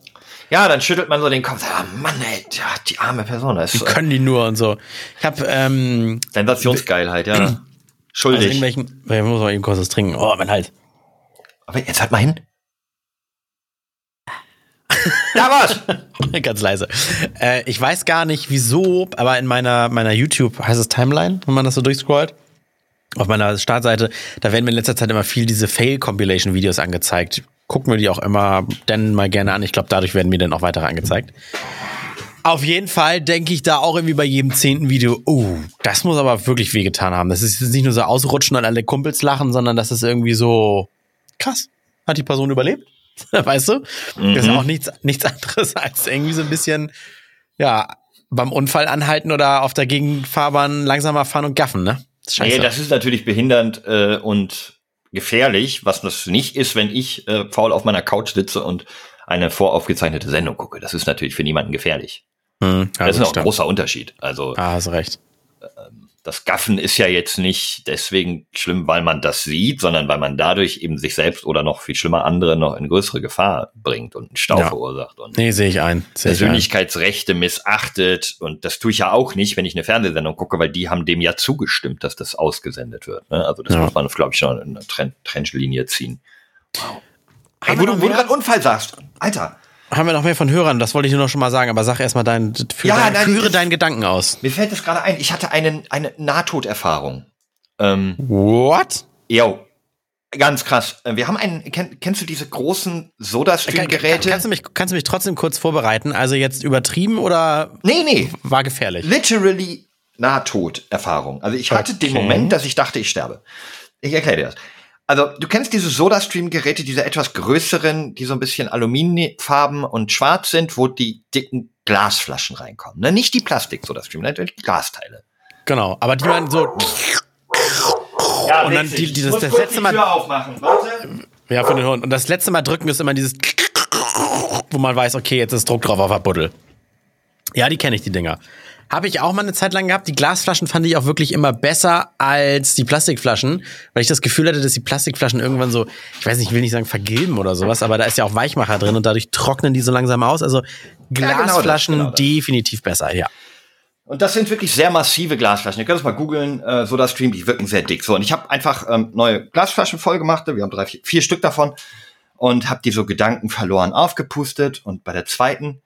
Ja, dann schüttelt man so den Kopf. Ah, Mann, ey, die arme Person. Das Wie ist, können die nur und so. Ich hab, ähm, Sensationsgeilheit, ja. aus Schuldig. irgendwelchen, ich muss mal eben kurz was trinken. Oh, mein Hals. Aber jetzt halt mal hin. <laughs> Da war's! <laughs> Ganz leise. Äh, ich weiß gar nicht wieso, aber in meiner, meiner YouTube, heißt es Timeline, wenn man das so durchscrollt? Auf meiner Startseite, da werden mir in letzter Zeit immer viel diese Fail-Compilation-Videos angezeigt. Gucken wir die auch immer dann mal gerne an. Ich glaube, dadurch werden mir dann auch weitere angezeigt. Auf jeden Fall denke ich da auch irgendwie bei jedem zehnten Video, oh, das muss aber wirklich wehgetan haben. Das ist jetzt nicht nur so ausrutschen und alle Kumpels lachen, sondern das ist irgendwie so krass. Hat die Person überlebt? <laughs> weißt du? Das ist auch nichts, nichts <laughs> anderes als irgendwie so ein bisschen, ja, beim Unfall anhalten oder auf der Gegenfahrbahn langsamer fahren und gaffen, ne? Das ist scheiße. Nee, das ist natürlich behindernd äh, und gefährlich, was das nicht ist, wenn ich äh, faul auf meiner Couch sitze und eine voraufgezeichnete Sendung gucke. Das ist natürlich für niemanden gefährlich. Hm, ja, das ist noch ein großer Unterschied. Also Ah, hast recht. Das Gaffen ist ja jetzt nicht deswegen schlimm, weil man das sieht, sondern weil man dadurch eben sich selbst oder noch viel schlimmer andere noch in größere Gefahr bringt und einen Stau Ja. verursacht und Nee, sehe ich ein. Sehe ich ein. Persönlichkeitsrechte missachtet. Und das tue ich ja auch nicht, wenn ich eine Fernsehsendung gucke, weil die haben dem ja zugestimmt, dass das ausgesendet wird. Ne? Also das Ja. muss man, glaube ich, schon in eine Tren Trennlinie ziehen. Haben Hey, wo du, wo du gerade Unfall sagst, Alter, Haben wir noch mehr von Hörern? Das wollte ich nur noch schon mal sagen, aber sag erst mal dein, führe, Ja, dein, führe deinen Gedanken aus. mir fällt das gerade ein. Ich hatte einen, eine Nahtoderfahrung. Ähm, What? yo, ganz krass. Äh, Wir haben einen, kenn, kennst du diese großen Soda-Stream-Geräte? Kannst du, mich, kannst du mich trotzdem kurz vorbereiten? Also jetzt übertrieben oder Nee, nee, war gefährlich? literally Nahtoderfahrung. Also ich hatte den Okay. Moment, dass ich dachte, ich sterbe. Ich erkläre dir das. Also du kennst diese Soda-Stream-Geräte, diese etwas größeren, die so ein bisschen aluminiumfarben und schwarz sind, wo die dicken Glasflaschen reinkommen. Ne? Nicht die Plastik-Soda-Stream, ne? die Glasteile. Genau, aber die waren so, Ja, Und dann die- dieses- das letzte Mal- aufmachen. Warte. ja, für den Hund. Und das letzte Mal drücken ist immer dieses, wo man weiß, okay, jetzt ist Druck drauf auf der Buddel. Ja, die kenne ich, die Dinger. Habe ich auch mal eine Zeit lang gehabt. Die Glasflaschen fand ich auch wirklich immer besser als die Plastikflaschen, weil ich das Gefühl hatte, dass die Plastikflaschen irgendwann so, ich weiß nicht, ich will nicht sagen vergilben oder sowas, aber da ist ja auch Weichmacher drin und dadurch trocknen die so langsam aus. Also genau das, Glasflaschen genau das. definitiv besser, ja. Und das sind wirklich sehr massive Glasflaschen. Ihr könnt es mal googeln, äh, SodaStream, die wirken sehr dick. So, und ich habe einfach ähm, neue Glasflaschen voll gemacht. Wir haben drei, vier, vier Stück davon. Und habe die so Gedanken verloren aufgepustet. Und bei der zweiten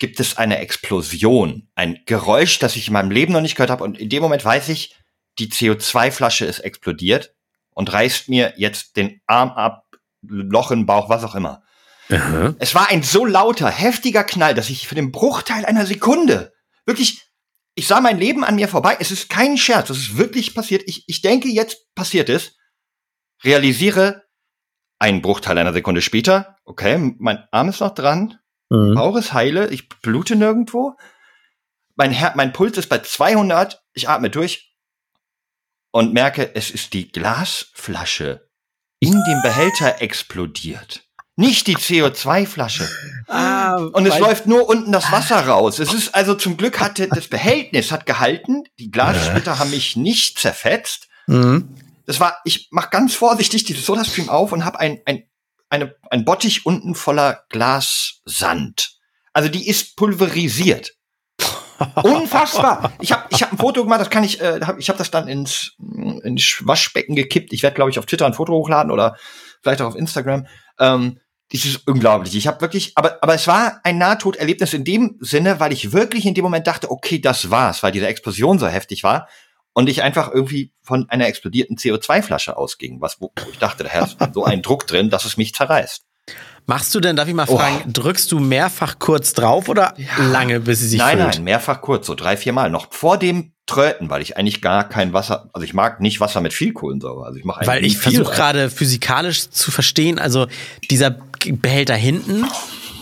gibt es eine Explosion. Ein Geräusch, das ich in meinem Leben noch nicht gehört habe. Und in dem Moment weiß ich, die CO2-Flasche ist explodiert und reißt mir jetzt den Arm ab, Loch im Bauch, was auch immer. Es war ein so lauter, heftiger Knall, dass ich für den Bruchteil einer Sekunde wirklich, ich sah mein Leben an mir vorbei. Es ist kein Scherz, es ist wirklich passiert. Ich, ich denke, jetzt passiert es. Realisiere einen Bruchteil einer Sekunde später, okay, mein Arm ist noch dran, Mhm. Bauch ist heile, ich blute nirgendwo. Mein, Her mein Puls ist bei 200, ich atme durch und merke, es ist die Glasflasche in dem Behälter explodiert. Nicht die CO2-Flasche. Ah, Und es läuft nur unten das Wasser raus. Es ist also zum Glück hatte das Behältnis hat gehalten. Die Glassplitter haben mich nicht zerfetzt. Mhm. Das war, ich mach ganz vorsichtig dieses Sodastream auf und habe ein, ein, eine, ein Bottich unten voller Glassand. Also die ist pulverisiert. <laughs> Unfassbar. Ich habe ich hab ein Foto gemacht, das kann ich, äh, hab, ich habe das dann ins, ins Waschbecken gekippt. Ich werde, glaube ich, auf Twitter ein Foto hochladen oder vielleicht auch auf Instagram. Ähm, das ist unglaublich. Ich habe wirklich, aber, aber es war ein Nahtoderlebnis in dem Sinne, weil ich wirklich in dem Moment dachte, okay, das war's, weil diese Explosion so heftig war und ich einfach irgendwie von einer explodierten CO2-Flasche ausging, was wo ich dachte, da ist so ein Druck drin, dass es mich zerreißt. Machst du denn, darf ich mal Oh. fragen, drückst du mehrfach kurz drauf oder lange, bis sie sich nein, füllt? nein, mehrfach kurz, so drei, vier Mal. Noch vor dem Tröten, weil ich eigentlich gar kein Wasser, also ich mag nicht Wasser mit viel Kohlensäure. Also ich mache Weil ich versuche gerade physikalisch zu verstehen, also dieser Behälter hinten,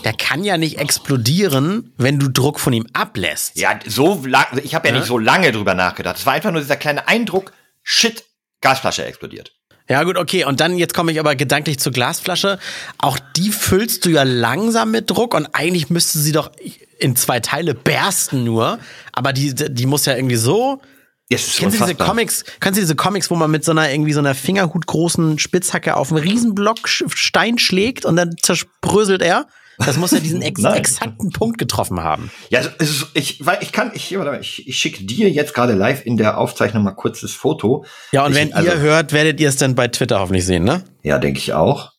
der kann ja nicht explodieren, wenn du Druck von ihm ablässt. Ja, so lang, ich habe ja, Ja? nicht so lange drüber nachgedacht. Es war einfach nur dieser kleine Eindruck, shit, Gasflasche explodiert. Ja, gut, okay. Und dann, jetzt komme ich aber gedanklich zur Glasflasche. Auch die füllst du ja langsam mit Druck und eigentlich müsste sie doch in zwei Teile bersten nur. Aber die, die muss ja irgendwie so Yes, Kennst du diese Comics, kennst du diese Comics, wo man mit so einer irgendwie so einer Fingerhutgroßen Spitzhacke auf einen Riesenblock Stein schlägt und dann zerspröselt er? Das muss ja diesen <laughs> ex exakten Punkt getroffen haben. Ja, ist, ich, weil ich kann, ich, ich, ich schicke dir jetzt gerade live in der Aufzeichnung mal kurz das Foto. Ja, und ich, wenn also, ihr hört, werdet ihr es dann bei Twitter hoffentlich sehen, ne? Ja, denke ich auch.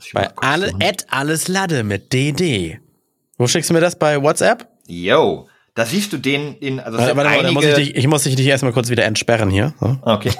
Ich bei alle, at alles Lade mit DD. Wo schickst du mir das? Bei WhatsApp? Yo. Da siehst du den, den also warte, warte, einige... muss ich, dich, ich muss dich erstmal kurz wieder entsperren hier. So. Okay.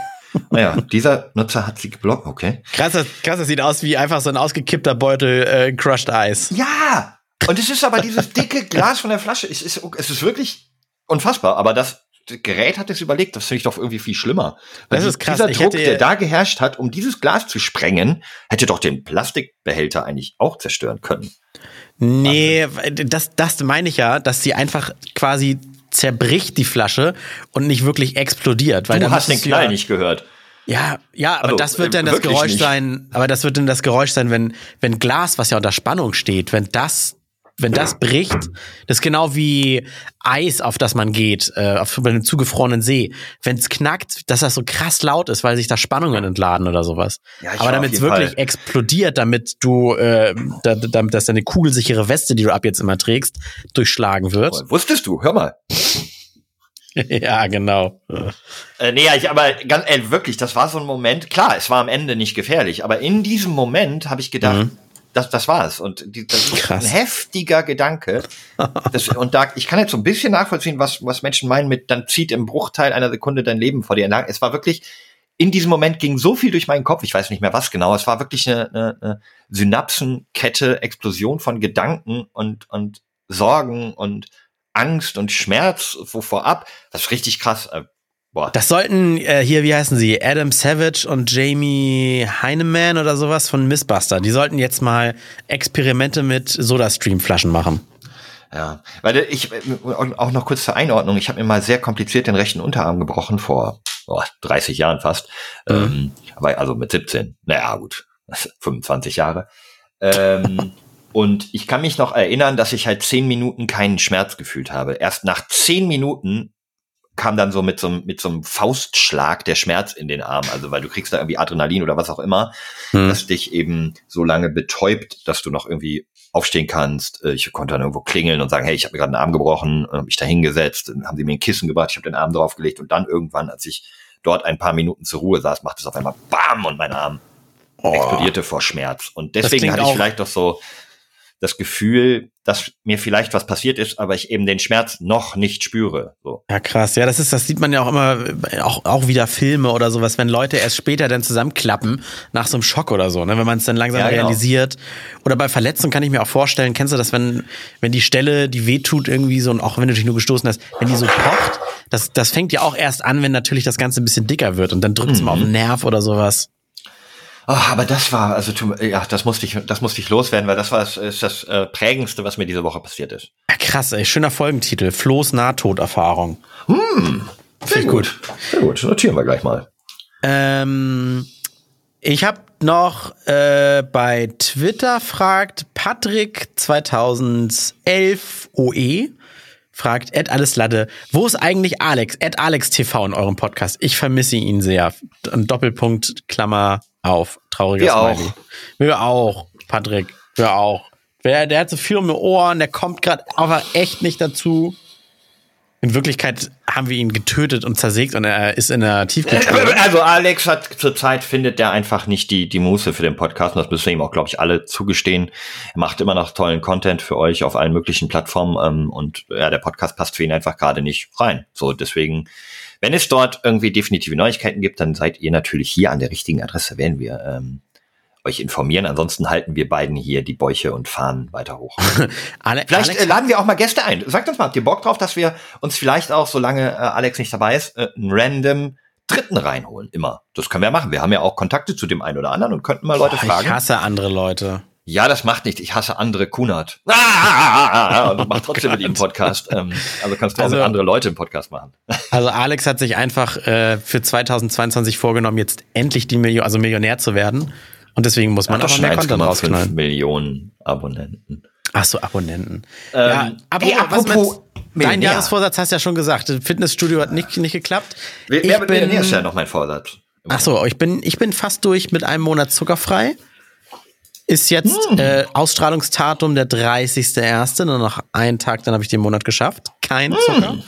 Naja, dieser Nutzer hat sie geblockt, okay. Krass, das, krass, das sieht aus wie einfach so ein ausgekippter Beutel äh, Crushed Ice. Ja! Und es ist aber dieses dicke Glas von der Flasche. Es ist, es ist wirklich unfassbar, aber das Gerät hat es überlegt, das finde ich doch irgendwie viel schlimmer. Weil das ist krass. Dieser Druck, der da geherrscht hat, um dieses Glas zu sprengen, hätte doch den Plastikbehälter eigentlich auch zerstören können. Nee, das, das meine ich ja, dass sie einfach quasi zerbricht die Flasche und nicht wirklich explodiert. Weil du hast den Knall ja, nicht gehört. Ja, ja, aber also, das wird dann das Geräusch nicht. sein, aber das wird dann das Geräusch sein, wenn, wenn Glas, was ja unter Spannung steht, wenn das wenn das bricht, das ist genau wie Eis, auf das man geht, äh, auf einem zugefrorenen See. Wenn es knackt, dass das so krass laut ist, weil sich da Spannungen entladen oder sowas. Ja, Aber damit es wirklich Fall. explodiert, damit du, äh, da, damit dass deine kugelsichere Weste, die du ab jetzt immer trägst, durchschlagen wird. Oh, wusstest du? Hör mal. <laughs> ja, genau. Äh, nee, ich, aber ganz, ey, wirklich, das war so ein Moment. Klar, es war am Ende nicht gefährlich, aber in diesem Moment habe ich gedacht, mhm das, das war es. Und die, das ist Krass. ein heftiger Gedanke. Das, und da, ich kann jetzt so ein bisschen nachvollziehen, was, was Menschen meinen mit, dann zieht im Bruchteil einer Sekunde dein Leben vor dir entlang. Es war wirklich, in diesem Moment ging so viel durch meinen Kopf, ich weiß nicht mehr was genau, es war wirklich eine, eine, eine Synapsenkette, Explosion von Gedanken und, und Sorgen und Angst und Schmerz so vorab. Das ist richtig krass. Äh, Boah. Das sollten äh, hier, wie heißen sie? Adam Savage und Jamie Heineman oder sowas von Missbuster. Die sollten jetzt mal Experimente mit SodaStream-Flaschen machen. Ja, weil ich auch noch kurz zur Einordnung. Ich habe mir mal sehr kompliziert den rechten Unterarm gebrochen vor oh, 30 Jahren fast. Mhm. Ähm, aber also mit 17. Naja, gut, <laughs> 25 Jahre. Ähm, <laughs> und ich kann mich noch erinnern, dass ich halt zehn Minuten keinen Schmerz gefühlt habe. Erst nach zehn Minuten kam dann so mit so, mit so einem Faustschlag der Schmerz in den Arm. Also weil du kriegst da irgendwie Adrenalin oder was auch immer, hm. das dich eben so lange betäubt, dass du noch irgendwie aufstehen kannst. Äh, ich konnte dann irgendwo klingeln und sagen, hey, ich habe mir gerade einen Arm gebrochen, habe mich da hingesetzt, dann haben sie mir ein Kissen gebracht, ich habe den Arm draufgelegt und dann irgendwann, als ich dort ein paar Minuten zur Ruhe saß, macht es auf einmal BAM und mein Arm oh. explodierte vor Schmerz. Und deswegen hatte ich vielleicht doch so das Gefühl, dass mir vielleicht was passiert ist, aber ich eben den Schmerz noch nicht spüre. So. Ja, krass. Ja, das ist, das sieht man ja auch immer, auch, auch wieder Filme oder sowas, wenn Leute erst später dann zusammenklappen nach so einem Schock oder so, ne, wenn man es dann langsam ja, genau. realisiert. Oder bei Verletzungen kann ich mir auch vorstellen, kennst du das, wenn, wenn die Stelle, die wehtut irgendwie so, und auch wenn du dich nur gestoßen hast, wenn die so pocht, das, das fängt ja auch erst an, wenn natürlich das Ganze ein bisschen dicker wird und dann drückt es mhm. mal auf den Nerv oder sowas. Oh, aber das war, also ja, das musste ich, das musste ich loswerden, weil das war das, ist das äh, prägendste, was mir diese Woche passiert ist. Ja, krass, ey, schöner Folgentitel: Flo's Nahtoderfahrung. Hm, sehr gut. gut. Sehr gut. Notieren wir gleich mal. Ähm, ich habe noch äh, bei Twitter fragt Patrick 2011 OE fragt Ed Alleslatte, wo ist eigentlich Alex? Ed Alex TV in eurem Podcast. Ich vermisse ihn sehr. Ein Doppelpunkt, Klammer auf. Trauriges Wir Smiley. Auch. Wir auch, Patrick. Wir auch. Der, der hat so viel um die Ohren, der kommt gerade aber echt nicht dazu. In Wirklichkeit haben wir ihn getötet und zersägt und er ist in der Tiefkühltruhe. <laughs> Also Alex hat zurzeit findet der einfach nicht die, die Muße für den Podcast und das müssen wir ihm auch, glaube ich, alle zugestehen. Er macht immer noch tollen Content für euch auf allen möglichen Plattformen ähm, und ja, der Podcast passt für ihn einfach gerade nicht rein. So, deswegen wenn es dort irgendwie definitive Neuigkeiten gibt, dann seid ihr natürlich hier an der richtigen Adresse, werden wir ähm, euch informieren. Ansonsten halten wir beiden hier die Bäuche und fahren weiter hoch. <laughs> vielleicht Alex, äh, laden wir auch mal Gäste ein. Sagt uns mal, habt ihr Bock drauf, dass wir uns vielleicht auch, solange äh, Alex nicht dabei ist, äh, einen random Dritten reinholen? Immer. Das können wir machen. Wir haben ja auch Kontakte zu dem einen oder anderen und könnten mal Leute Boah, fragen. Ich hasse andere Leute. Ja, das macht nichts. Ich hasse andere Kunert. <laughs> Ah, ah, ah, und mach trotzdem mit ihm Podcast. Ähm, also kannst du also, auch mit andere Leute im Podcast machen. <laughs> Also Alex hat sich einfach äh, für 2022 vorgenommen, jetzt endlich die Million, also Millionär zu werden. Und deswegen muss man auch mehr Content rausknallen. Millionen Abonnenten. Ach so, Abonnenten. Ähm, ja, aber ey, apropos, Dein Jahresvorsatz hast du ja schon gesagt. Fitnessstudio hat nicht, nicht geklappt. Wer, wer bin, Millionär ist ja noch mein Vorsatz. Ach so, ich bin, ich bin fast durch mit einem Monat zuckerfrei. Ist jetzt hm. äh, Ausstrahlungstatum der 30.01. Nur noch einen Tag, dann habe ich den Monat geschafft. Kein hm. Zucker.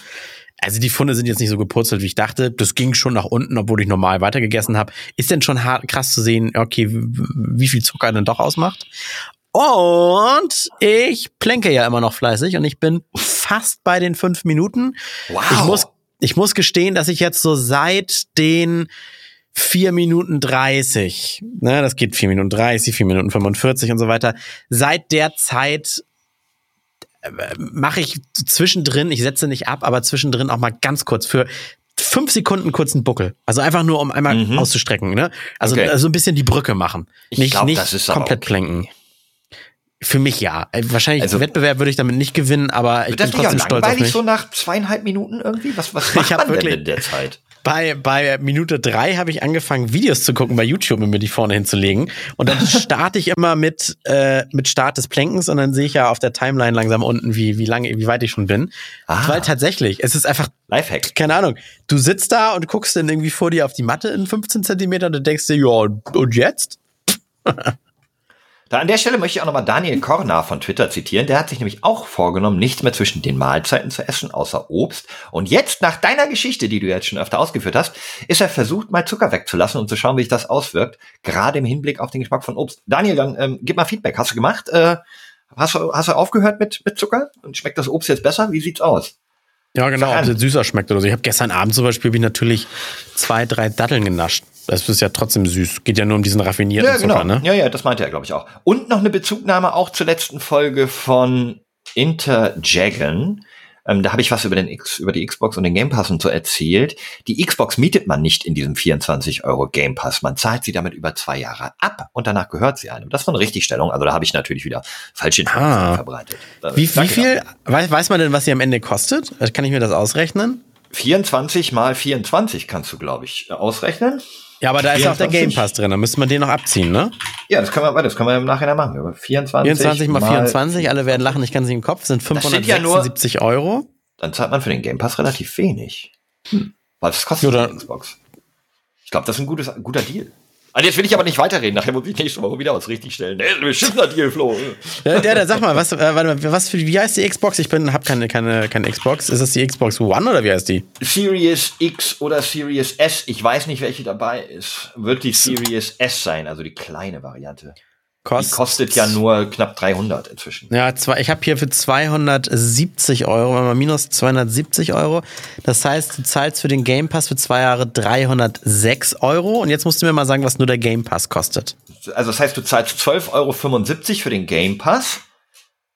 Also die Funde sind jetzt nicht so gepurzelt, wie ich dachte. Das ging schon nach unten, obwohl ich normal weitergegessen habe. Ist denn schon hart, krass zu sehen, okay, wie viel Zucker denn doch ausmacht. Und ich plänke ja immer noch fleißig und ich bin fast bei den fünf Minuten. Wow. Ich muss, ich muss gestehen, dass ich jetzt so seit den vier Minuten dreißig, ne, das geht vier Minuten dreißig, vier Minuten 45 und so weiter. Seit der Zeit äh, mache ich zwischendrin, ich setze nicht ab, aber zwischendrin auch mal ganz kurz für fünf Sekunden kurzen Buckel. Also einfach nur, um einmal mhm. auszustrecken, ne? Also, okay. also ein bisschen die Brücke machen. Ich nicht, glaub, nicht komplett okay. plänken. Für mich ja. Äh, wahrscheinlich also, Wettbewerb würde ich damit nicht gewinnen, aber ich bin trotzdem stolz auf mich. so nach zweieinhalb Minuten irgendwie? Was, was <laughs> macht ich man wirklich, denn in der Zeit? Bei, bei Minute drei habe ich angefangen, Videos zu gucken bei YouTube und mir die vorne hinzulegen. Und dann <laughs> starte ich immer mit, äh, mit Start des Plenkens und dann sehe ich ja auf der Timeline langsam unten, wie, wie lange, wie weit ich schon bin. Ah. Weil tatsächlich, es ist einfach. Lifehack. Keine Ahnung. Du sitzt da und guckst dann irgendwie vor dir auf die Matte in 15 Zentimeter und du denkst dir, ja, und jetzt? <laughs> Da an der Stelle möchte ich auch nochmal Daniel Kornar von Twitter zitieren. Der hat sich nämlich auch vorgenommen, nichts mehr zwischen den Mahlzeiten zu essen, außer Obst. Und jetzt, nach deiner Geschichte, die du jetzt schon öfter ausgeführt hast, ist er versucht, mal Zucker wegzulassen und zu schauen, wie sich das auswirkt, gerade im Hinblick auf den Geschmack von Obst. Daniel, dann ähm, gib mal Feedback. Hast du gemacht? Äh, hast, du, hast du aufgehört mit, mit Zucker? Und schmeckt das Obst jetzt besser? Wie sieht's aus? Ja, genau, ob es süßer schmeckt oder so. Ich habe gestern Abend zum Beispiel wie natürlich zwei, drei Datteln genascht. Das ist ja trotzdem süß. Geht ja nur um diesen raffinierten ja, genau. Zucker, ne? Ja, ja, das meinte er, glaube ich, auch. Und noch eine Bezugnahme auch zur letzten Folge von Interjagon. Ähm, da habe ich was über, den X, über die Xbox und den Game Pass und so erzählt. Die Xbox mietet man nicht in diesem 24 Euro Game Pass. Man zahlt sie damit über zwei Jahre ab und danach gehört sie einem. Das war eine Richtigstellung. Also da habe ich natürlich wieder falsche Informationen ah. verbreitet. Wie, wie viel, weiß, weiß man denn, was sie am Ende kostet? Kann ich mir das ausrechnen? 24 mal 24 kannst du, glaube ich, ausrechnen. Ja, aber da 24. ist auch der Game Pass drin, da müsste man den noch abziehen, ne? Ja, das können wir, das können wir im Nachhinein machen. 24, 24 mal 24, alle werden lachen, ich kann nicht im Kopf, sind 576 ja Euro. Dann zahlt man für den Game Pass relativ wenig. Hm. Was kostet ja, die Xbox? Ich glaube, das ist ein gutes, guter Deal. Also jetzt will ich aber nicht weiterreden. Nachher muss ich nächste Woche wieder was richtigstellen. Der ist ein beschissener Deal, Flo. Der, der, der, sag mal, was, äh, warte mal, was für, wie heißt die Xbox? Ich bin, hab keine, keine, keine Xbox. Ist das die Xbox One oder wie heißt die? Series X oder Series S. Ich weiß nicht, welche dabei ist. Wird die Series S sein, also die kleine Variante. Kost, die kostet ja nur knapp 300 inzwischen. Ja, zwei, ich habe hier für 270 Euro, mal minus 270 Euro. Das heißt, du zahlst für den Game Pass für zwei Jahre 306 Euro. Und jetzt musst du mir mal sagen, was nur der Game Pass kostet. Also das heißt, du zahlst 12,75 Euro für den Game Pass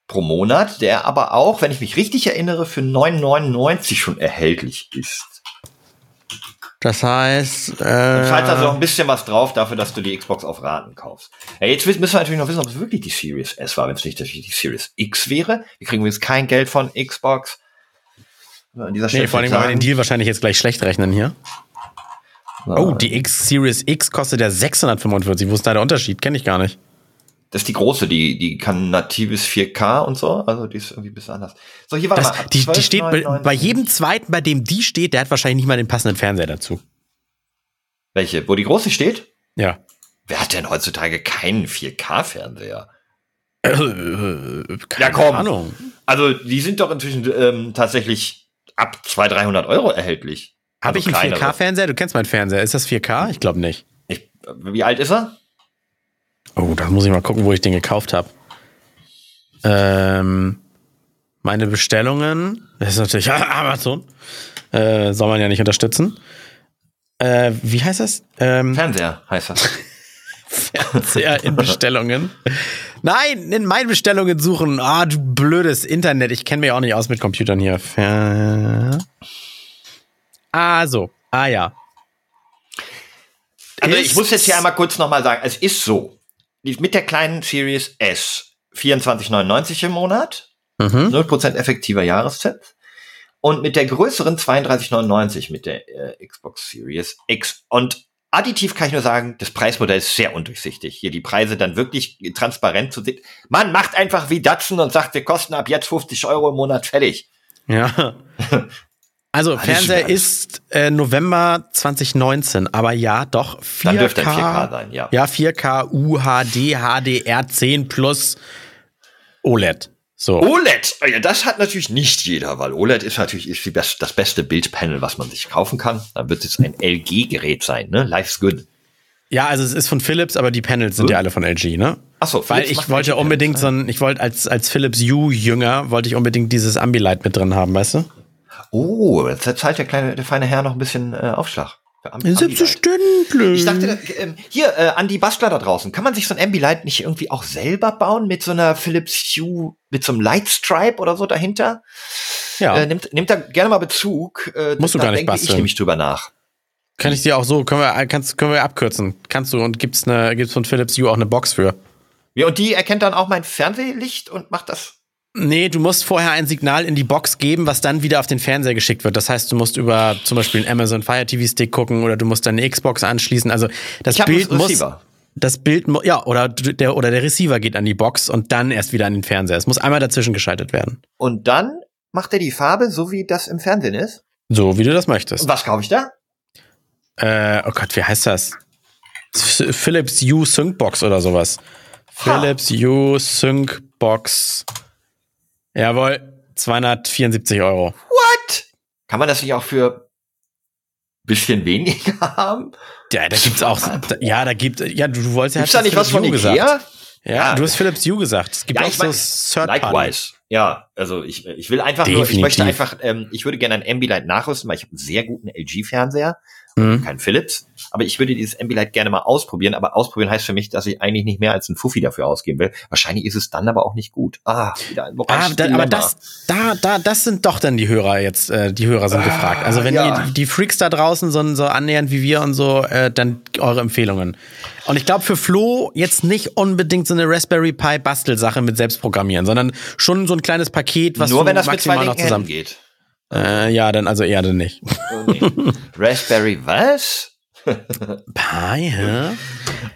pro Monat, der aber auch, wenn ich mich richtig erinnere, für 9,99 schon erhältlich ist. Das heißt. Äh, du zahlst also noch ein bisschen was drauf dafür, dass du die Xbox auf Raten kaufst. Ja, jetzt müssen wir natürlich noch wissen, ob es wirklich die Series S war, wenn es nicht die Series X wäre. Wir kriegen jetzt kein Geld von Xbox. An dieser Stelle nee, vor allem, weil wir den Deal wahrscheinlich jetzt gleich schlecht rechnen hier. Oh, die X Series X kostet ja 645. Wo ist da der Unterschied? Kenne ich gar nicht. Das ist die große, die, die kann natives 4K und so. Also die ist irgendwie ein bisschen anders. So, hier war das, mal. Die, 12, die steht 9, 9, bei, jedem zweiten, bei dem die steht, der hat wahrscheinlich nicht mal den passenden Fernseher dazu. Welche? Wo die große steht? Ja. Wer hat denn heutzutage keinen 4K-Fernseher? Äh, äh, ja, komm. Ahnung. Also, die sind doch inzwischen ähm, tatsächlich ab 200, 300 Euro erhältlich. Habe also ich einen 4K-Fernseher? Du kennst meinen Fernseher. Ist das 4K? Ich glaube nicht. Ich, wie alt ist er? Oh, da muss ich mal gucken, wo ich den gekauft habe. Ähm, meine Bestellungen, das ist natürlich <laughs> Amazon, äh, soll man ja nicht unterstützen. Äh, wie heißt das? Ähm, Fernseher heißt das. <laughs> Fernseher in Bestellungen. Nein, in meinen Bestellungen suchen. Ah, du blödes Internet. Ich kenne mich auch nicht aus mit Computern hier. Fer ah, so. Ah, ja. Also ich muss jetzt hier einmal kurz nochmal sagen, es ist so mit der kleinen Series S 24,99 im Monat, mhm. 0% effektiver Jahreszins. Und mit der größeren 32,99 mit der äh, Xbox Series X. Und additiv kann ich nur sagen, das Preismodell ist sehr undurchsichtig. Hier die Preise dann wirklich transparent zu sehen. Man macht einfach wie Datsun und sagt, wir kosten ab jetzt 50 Euro im Monat fertig. Ja. <laughs> Also Fernseher ist äh, November 2019, aber ja, doch 4K. Dann dürfte ein 4K sein, ja. Ja, 4K UHD HDR10 plus OLED. So. OLED, Oh ja, das hat natürlich nicht jeder, weil OLED ist natürlich ist die best, das beste Bildpanel, was man sich kaufen kann. Dann wird es ein LG-Gerät sein, ne? Life's good. Ja, also es ist von Philips, aber die Panels sind ja alle von LG, ne? Ach so, Weil ich wollte unbedingt so ein, ich wollte als, als Philips Hue-Jünger, wollte ich unbedingt dieses Ambilight mit drin haben, weißt du? Oh, jetzt zahlt der kleine, der feine Herr noch ein bisschen äh, Aufschlag. Selbstverständlich. Ich dachte, ähm, hier, äh, an die Bastler da draußen, kann man sich so ein Ambilight nicht irgendwie auch selber bauen mit so einer Philips Hue, mit so einem Lightstripe oder so dahinter? ja. Äh, nimmt, nimmt da gerne mal Bezug. Äh, Musst du gar nicht basteln. Ich nämlich drüber nach. Kann ich dir auch so, können wir, kannst, können wir abkürzen. Kannst du und gibt's eine, gibt's von Philips Hue auch eine Box für? Ja, und die erkennt dann auch mein Fernsehlicht und macht das. Nee, du musst vorher ein Signal in die Box geben, was dann wieder auf den Fernseher geschickt wird. Das heißt, du musst über zum Beispiel einen Amazon Fire TV Stick gucken oder du musst deine Xbox anschließen. Also das Bild muss, das Bild, ja, oder der, oder der Receiver geht an die Box und dann erst wieder an den Fernseher. Es muss einmal dazwischen geschaltet werden. Und dann macht er die Farbe, so wie das im Fernsehen ist. So, wie du das möchtest. Und was kaufe ich da? Äh, oh Gott, wie heißt das? Philips Hue Sync Box oder sowas. Ha. Philips Hue Sync Box. Jawohl, 274 Euro. What? Kann man das nicht auch für bisschen weniger haben? Ja, da gibt's auch, da, ja, da gibt, ja, du, du wolltest ja Gibt's da nicht was von Ikea? gesagt. Ja, Ja. du hast Philips Hue gesagt. Es gibt Ja, auch ich so mein, Third Party. Likewise. Ja, also ich, ich will einfach nur, ich Definitiv. möchte einfach, ähm, ich würde gerne ein Ambilight nachrüsten, weil ich habe einen sehr guten LG-Fernseher, Mhm. kein Philips, aber ich würde dieses Ambilight gerne mal ausprobieren, aber ausprobieren heißt für mich, dass ich eigentlich nicht mehr als einen Fuffi dafür ausgeben will. Wahrscheinlich ist es dann aber auch nicht gut. Ah, wieder ein Ah, da, aber das, da, da, das sind doch dann die Hörer jetzt, äh, die Hörer sind Ah, gefragt. Also wenn ja. ihr die Freaks da draußen so, so annähernd wie wir und so, äh, dann eure Empfehlungen. Und ich glaube für Flo jetzt nicht unbedingt so eine Raspberry Pi Bastelsache mit selbstprogrammieren, sondern schon so ein kleines Paket, was Nur wenn das mit zwei maximal noch zusammen. Geht. Äh, ja, dann also dann nicht. Oh, nee. Raspberry was? <laughs> Pi, hä?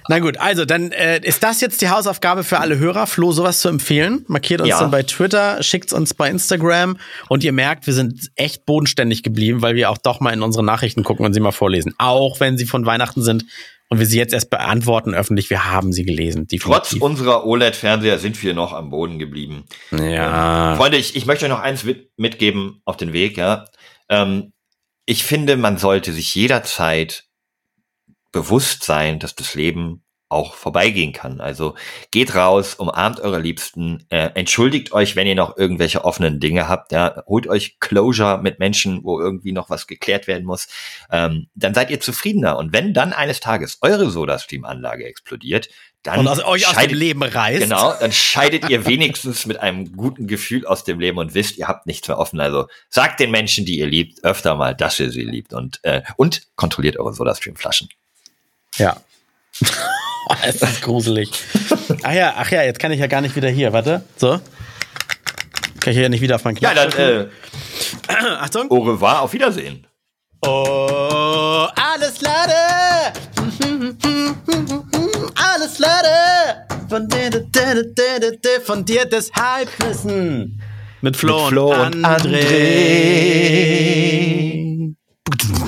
Na gut, also dann äh, ist das jetzt die Hausaufgabe für alle Hörer, Flo sowas zu empfehlen. Markiert uns Ja. dann bei Twitter, schickt's uns bei Instagram und ihr merkt, wir sind echt bodenständig geblieben, weil wir auch doch mal in unsere Nachrichten gucken und sie mal vorlesen. Auch wenn sie von Weihnachten sind und wir sie jetzt erst beantworten öffentlich, wir haben sie gelesen. Trotz Definitiv. unserer OLED-Fernseher sind wir noch am Boden geblieben. ja. Freunde, ich, ich möchte euch noch eins mit, mitgeben auf den Weg, ja. Ähm, ich finde, man sollte sich jederzeit bewusst sein, dass das Leben auch vorbeigehen kann. Also geht raus, umarmt eure Liebsten, äh, entschuldigt euch, wenn ihr noch irgendwelche offenen Dinge habt, ja, holt euch Closure mit Menschen, wo irgendwie noch was geklärt werden muss, ähm, dann seid ihr zufriedener. Und wenn dann eines Tages eure SodaStream-Anlage explodiert, dann Und aus, euch aus dem Leben reißt. Genau, dann <laughs> scheidet ihr wenigstens mit einem guten Gefühl aus dem Leben und wisst, ihr habt nichts mehr offen. Also sagt den Menschen, die ihr liebt, öfter mal, dass ihr sie liebt und äh, und kontrolliert eure SodaStream-Flaschen. Ja. <laughs> <laughs> es ist gruselig. Ach ja, ach ja, jetzt kann ich ja gar nicht wieder hier. Warte. So. Kann ich hier nicht wieder auf meinen Ja, Knopf dann drücken? äh, <clears throat> Achtung. au revoir, auf Wiedersehen. Oh, alles Lade. Alles Lade. Von dir, von dir das Halbwissen. Mit Flo, Mit Flo und und André. André.